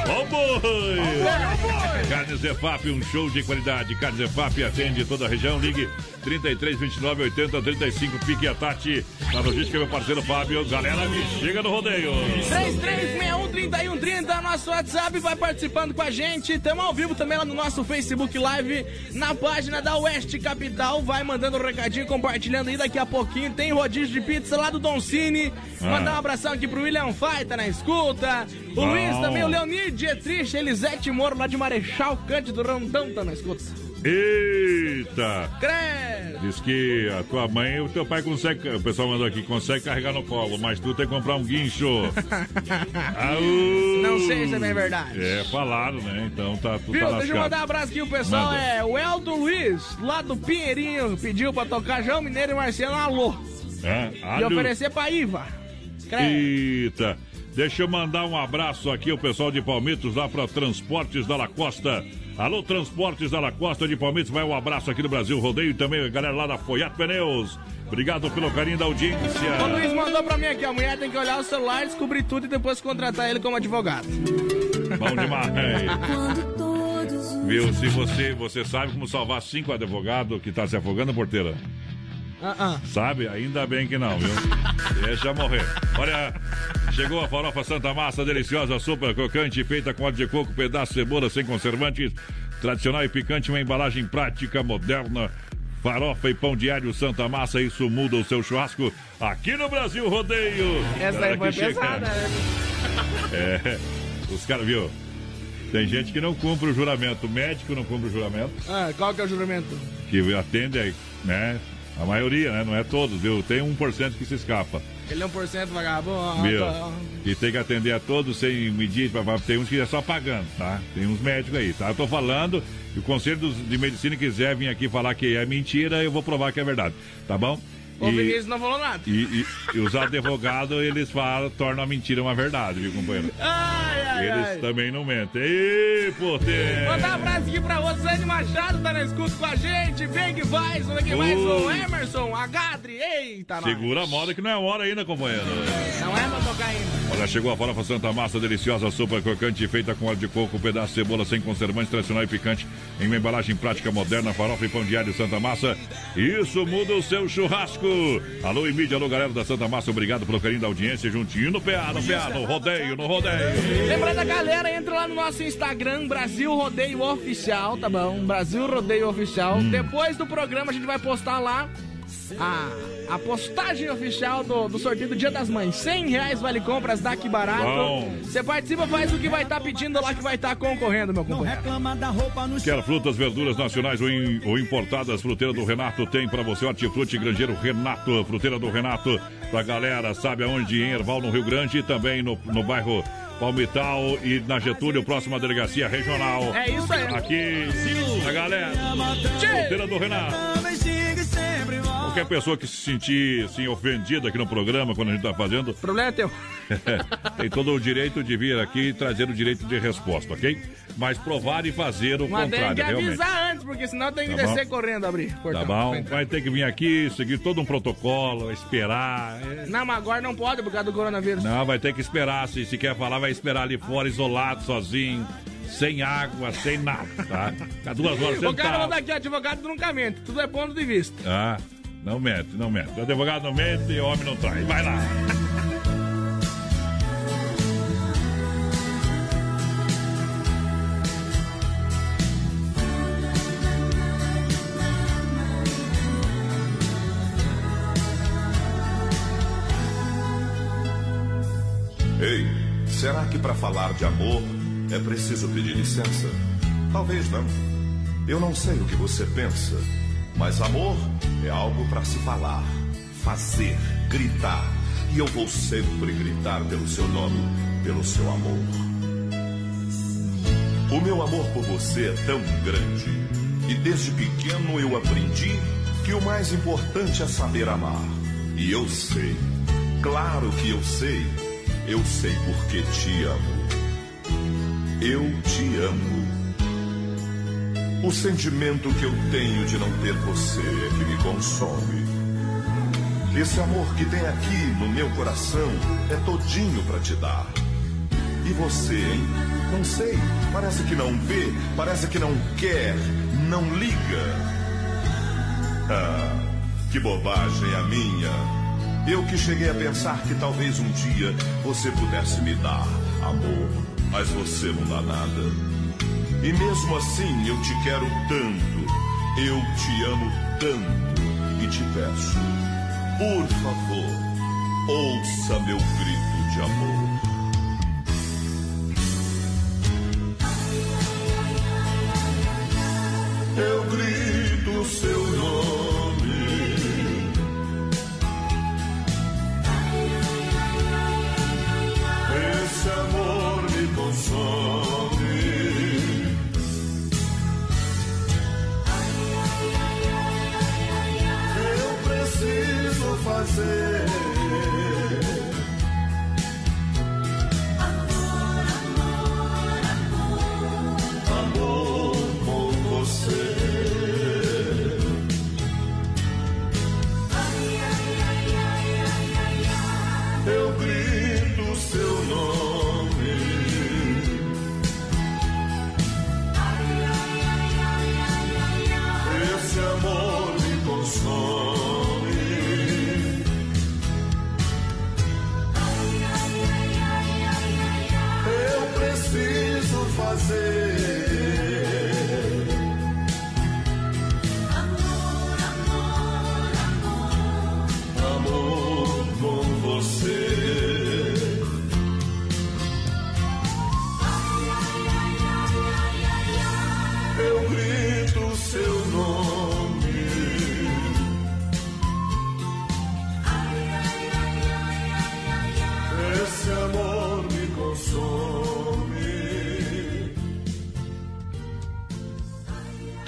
S3: Ó boi! Carnes Zefap, um show de qualidade. Carnes Zefap atende toda a região. Ligue 33 29 80 35. Pique a Tati. Na logística, meu parceiro Fábio. Galera, me chega no rodeio.
S7: 33613130, nosso WhatsApp, vai participando com a gente. Estamos ao vivo também lá no nosso Facebook Live, na página da Oeste Capital. Vai mandando um recadinho, compartilhando aí. Daqui a pouquinho tem rodízio de pizza lá do Don Cine.
S3: Ah.
S7: Mandar um abração aqui pro William Fai, tá na escuta. O
S3: Bom.
S7: Luiz também, o Leonir Dietrich, Elisete Moro lá de Marechal Cândido Rondão, tá na escuta.
S3: Eita!
S7: Credo!
S3: Diz que a tua mãe, o teu pai consegue, o pessoal mandou aqui, consegue carregar no colo, mas tu tem que comprar um guincho. Aú!
S7: Não sei se é bem verdade.
S3: É, falaram, né? Então tá, tu
S7: Viu?
S3: tá
S7: Deixa eu mandar um abraço aqui, o pessoal
S3: Manda.
S7: é o Eldo Luiz, lá do Pinheirinho, pediu pra tocar João Mineiro e Marcelo Alô.
S3: É,
S7: E oferecer pra Iva.
S3: Eita! Deixa eu mandar um abraço aqui ao pessoal de Palmitos lá para Transportes da Lacosta. Alô, Transportes da Lacosta de Palmitos, vai um abraço aqui no Brasil Rodeio e também a galera lá da Foiato Pneus. Obrigado pelo carinho da audiência.
S7: O Luiz mandou pra mim aqui, a mulher tem que olhar o celular, descobrir tudo e depois contratar ele como advogado.
S3: Bom demais. Viu? Se você, você sabe como salvar cinco advogados que tá se afogando, porteira?
S7: Ah, ah.
S3: Sabe? Ainda bem que não, viu? Deixa morrer. Olha, chegou a farofa Santa Massa, deliciosa, super crocante, feita com óleo de coco, pedaço de cebola sem conservantes, tradicional e picante, uma embalagem prática, moderna. Farofa e pão diário Santa Massa, isso muda o seu churrasco aqui no Brasil Rodeio.
S7: Essa
S3: Cara,
S7: aí foi pesada, né?
S3: É, os caras, viu? Tem gente que não cumpre o juramento. O médico não cumpre o juramento.
S7: Ah, qual que é o juramento?
S3: Que atende, aí, né? A maioria, né? Não é todos, viu? Tem 1% que se escapa.
S7: Ele é 1% vagabundo.
S3: Viu?
S7: tá.
S3: E tem que atender a todos sem medir. Tem uns que é só pagando, tá? Tem uns médicos aí, tá? Eu tô falando. E o Conselho de Medicina quiser vir aqui falar que é mentira, eu vou provar que é verdade. Tá bom?
S7: O
S3: E-
S7: Vinícius não falou nada.
S3: E, e- e os advogados, eles falam, tornam a mentira uma verdade, viu, companheiro?
S7: Ai, ai,
S3: Eles
S7: ai.
S3: também não mentem. Ê, potê!
S7: Mandar um abraço aqui pra Rosane Machado, tá na escuta com a gente. Vem que vai, vem que vai, o. Emerson, a Gadri, eita, nós.
S3: Segura a moda que não é hora ainda, companheiro.
S7: Não é pra tocar ainda.
S3: Olha, chegou a farofa Santa Massa, deliciosa, sopa crocante, feita com óleo de coco, pedaço de cebola sem conservantes, tradicional e picante, em uma embalagem prática moderna, farofa e pão diário Santa Massa. Isso muda o seu churrasco. Alô, e mídia, alô, galera da Santa Massa, obrigado pelo carinho da audiência, juntinho no PA, no PA, no rodeio, no rodeio.
S7: Lembrando a galera, entra lá no nosso Instagram, Brasil Rodeio Oficial, tá bom? Brasil Rodeio Oficial.
S3: Hum.
S7: Depois do programa a gente vai postar lá a, a postagem oficial do, do sorteio do Dia das Mães. 100 reais vale compras daqui barato.
S3: Bom.
S7: Você participa, faz o que vai estar pedindo lá que vai estar concorrendo, meu companheiro.
S21: Reclama da roupa no
S3: Quer frutas, verduras nacionais ou, in- ou importadas? Fruteira do Renato tem pra você. Hortifruti Grangeiro Renato. Fruteira do Renato pra galera, sabe aonde? Em Erval, no Rio Grande e também no, no bairro Palmital e na Getúlio, próxima delegacia regional.
S7: É isso aí.
S3: Aqui, a galera. Fruteira do Renato. Qualquer pessoa que se sentir assim, ofendida aqui no programa, quando a gente tá fazendo,
S7: O problema é teu.
S3: tem todo o direito de vir aqui e trazer o direito de resposta, ok? Mas provar e fazer o
S7: Mas tem
S3: contrário,
S7: que
S3: realmente.
S7: avisar antes, porque senão tem que
S3: Tá bom.
S7: descer correndo abrir.
S3: Tá
S7: portão.
S3: bom? Vai ter que vir aqui, seguir todo um protocolo, esperar. é.
S7: Não, mas agora não pode por causa do coronavírus.
S3: Não, vai ter que esperar. Se, se quer falar, vai esperar ali fora, isolado, sozinho, sem água, sem nada, tá? Ficar duas horas
S7: O cara
S3: sentado.
S7: manda aqui, advogado nunca mente. Tudo é ponto de vista.
S3: Ah, não mente, não mente. O advogado não mente e o homem não trai. Vai lá.
S27: Ei, será que para falar de amor é preciso pedir licença? Talvez não. Eu não sei o que você pensa, mas amor é algo para se falar, fazer, gritar. E eu vou sempre gritar pelo seu nome, pelo seu amor. O meu amor por você é tão grande. E desde pequeno eu aprendi que o mais importante é saber amar. E eu sei, claro que eu sei, eu sei porque te amo. Eu te amo. O sentimento que eu tenho de não ter você é que me consome. Esse amor que tem aqui no meu coração é todinho pra te dar. E você, hein? Não sei. Parece que não vê, parece que não quer, não liga. Ah, que bobagem a minha. Eu que cheguei a pensar que talvez um dia você pudesse me dar amor, mas você não dá nada. E mesmo assim eu te quero tanto, eu te amo tanto e te peço, por favor, ouça meu grito de amor. Eu grito seu nome.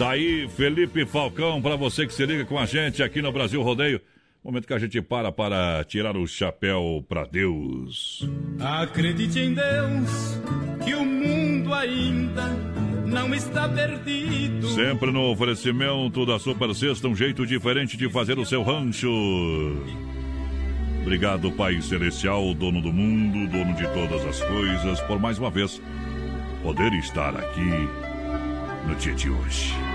S3: Tá aí, Felipe Falcão, para você que se liga com a gente aqui no Brasil Rodeio. Momento que a gente para para tirar o chapéu para Deus.
S20: Acredite em Deus, que o mundo ainda não está perdido.
S3: Sempre no oferecimento da Super Sexta, um jeito diferente de fazer o seu rancho. Obrigado, Pai Celestial, dono do mundo, dono de todas as coisas, por mais uma vez poder estar aqui no dia de hoje.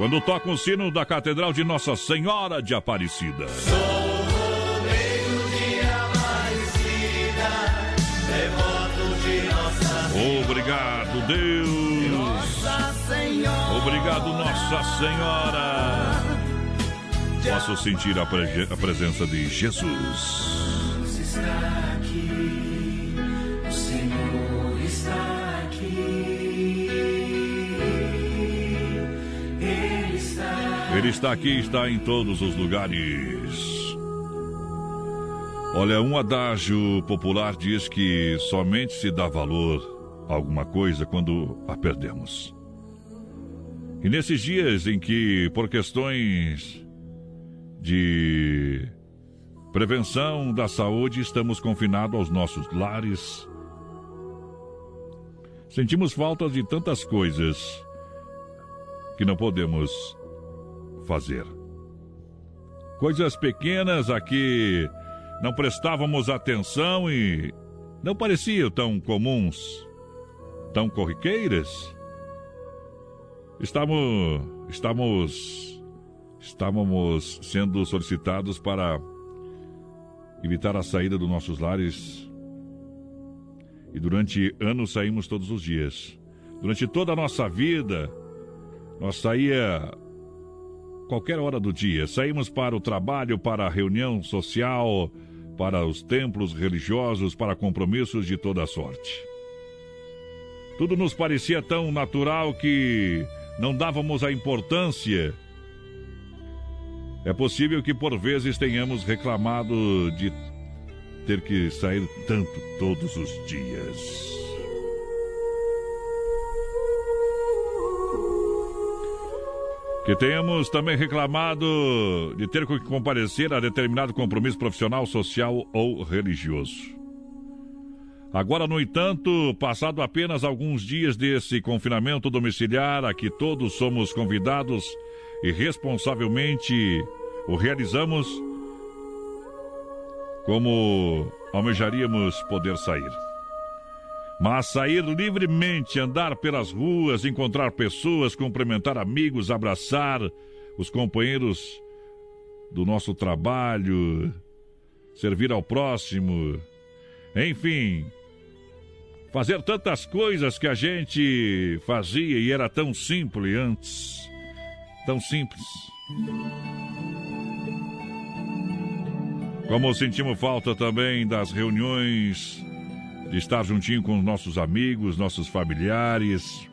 S3: Quando toca o sino da Catedral de Nossa Senhora de Aparecida. Obrigado, Deus. Obrigado, Nossa Senhora. Posso sentir a, prege- a presença de Jesus.
S4: Ele está
S3: aqui, está em todos os lugares. Olha, um adágio popular diz que somente se dá valor a alguma coisa quando a perdemos. E nesses dias em que, por questões de prevenção da saúde, estamos confinados aos nossos lares, sentimos falta de tantas coisas que não podemos fazer. Coisas pequenas a que não prestávamos atenção e não pareciam tão comuns, tão corriqueiras. Estamos, estamos, estávamos sendo solicitados para evitar a saída dos nossos lares e durante anos saímos todos os dias. Durante toda a nossa vida, nós saía qualquer hora do dia. Saímos para o trabalho, para a reunião social, para os templos religiosos, para compromissos de toda sorte. Tudo nos parecia tão natural que não dávamos a importância. É possível que por vezes tenhamos reclamado de ter que sair tanto todos os dias. Que tenhamos também reclamado de ter que comparecer a determinado compromisso profissional, social ou religioso. Agora, no entanto, passado apenas alguns dias desse confinamento domiciliar a que todos somos convidados e responsavelmente o realizamos, como almejaríamos poder sair. Mas sair livremente, andar pelas ruas, encontrar pessoas, cumprimentar amigos, abraçar os companheiros do nosso trabalho, servir ao próximo, enfim, fazer tantas coisas que a gente fazia e era tão simples antes. Tão simples. Como sentimos falta também das reuniões, de estar juntinho com os nossos amigos, nossos familiares,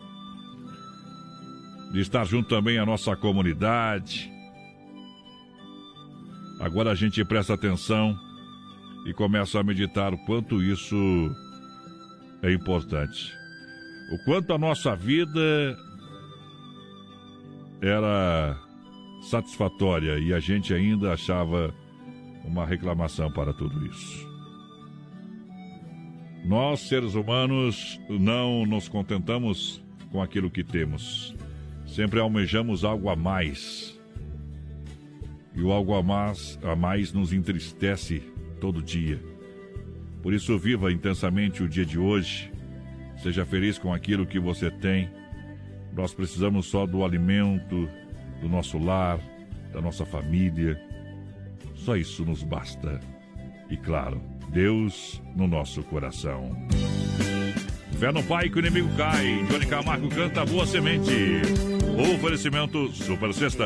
S3: de estar junto também à nossa comunidade. Agora a gente presta atenção e começa a meditar o quanto isso é importante. O quanto a nossa vida era satisfatória e a gente ainda achava uma reclamação para tudo isso. Nós, seres humanos, não nos contentamos com aquilo que temos. Sempre almejamos algo a mais. E o algo a mais, a mais nos entristece todo dia. Por isso, viva intensamente o dia de hoje. Seja feliz com aquilo que você tem. Nós precisamos só do alimento, do nosso lar, da nossa família. Só isso nos basta. E claro, Deus no nosso coração. Fé no Pai que o inimigo cai. Johnny Camargo canta Boa Semente. Oferecimento Super Sexta.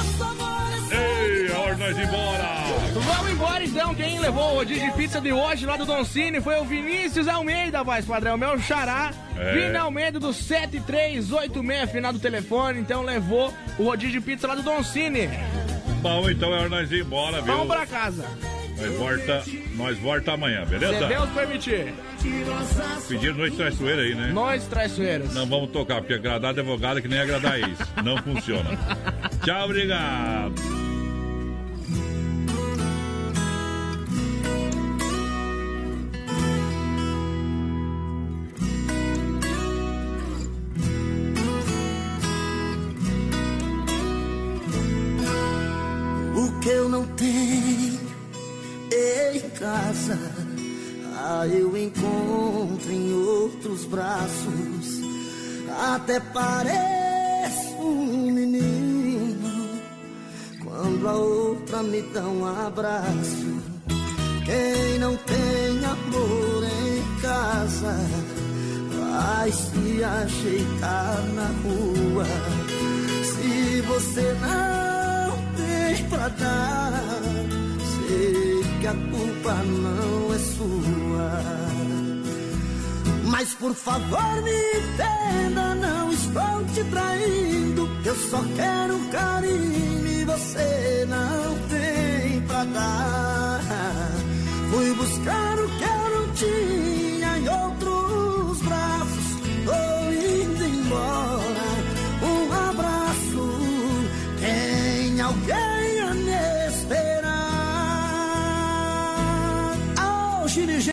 S3: Nós embora.
S7: Vamos embora então. Quem levou o rodízio de pizza de hoje lá do Don Cine foi o Vinícius Almeida, voz padrão, meu xará.
S3: É.
S7: Vini Almeida do 7386, final do telefone. Então levou o rodízio de pizza lá do Don Cine.
S3: Bom, então é hora de nós ir embora, viu?
S7: Vamos pra casa.
S3: Nós volta, nós volta amanhã, beleza?
S7: Se Deus permitir.
S3: Pedir noite traiçoeira aí, né?
S7: Nós traiçoeiros.
S3: Não vamos tocar, porque agradar advogado é que nem agradar ex. Não funciona. Tchau, obrigado.
S23: Casa, ah, eu encontro em outros braços. Até pareço um menino quando a outra me dá um abraço. Quem não tem amor em casa vai se ajeitar na rua. Se você não tem pra dar, sei que a culpa não é sua. Mas por favor me entenda, não estou te traindo. Eu só quero carinho e você não tem pra dar. Fui buscar o que eu não tinha em outros braços. Tô indo embora. Um abraço. Tem alguém?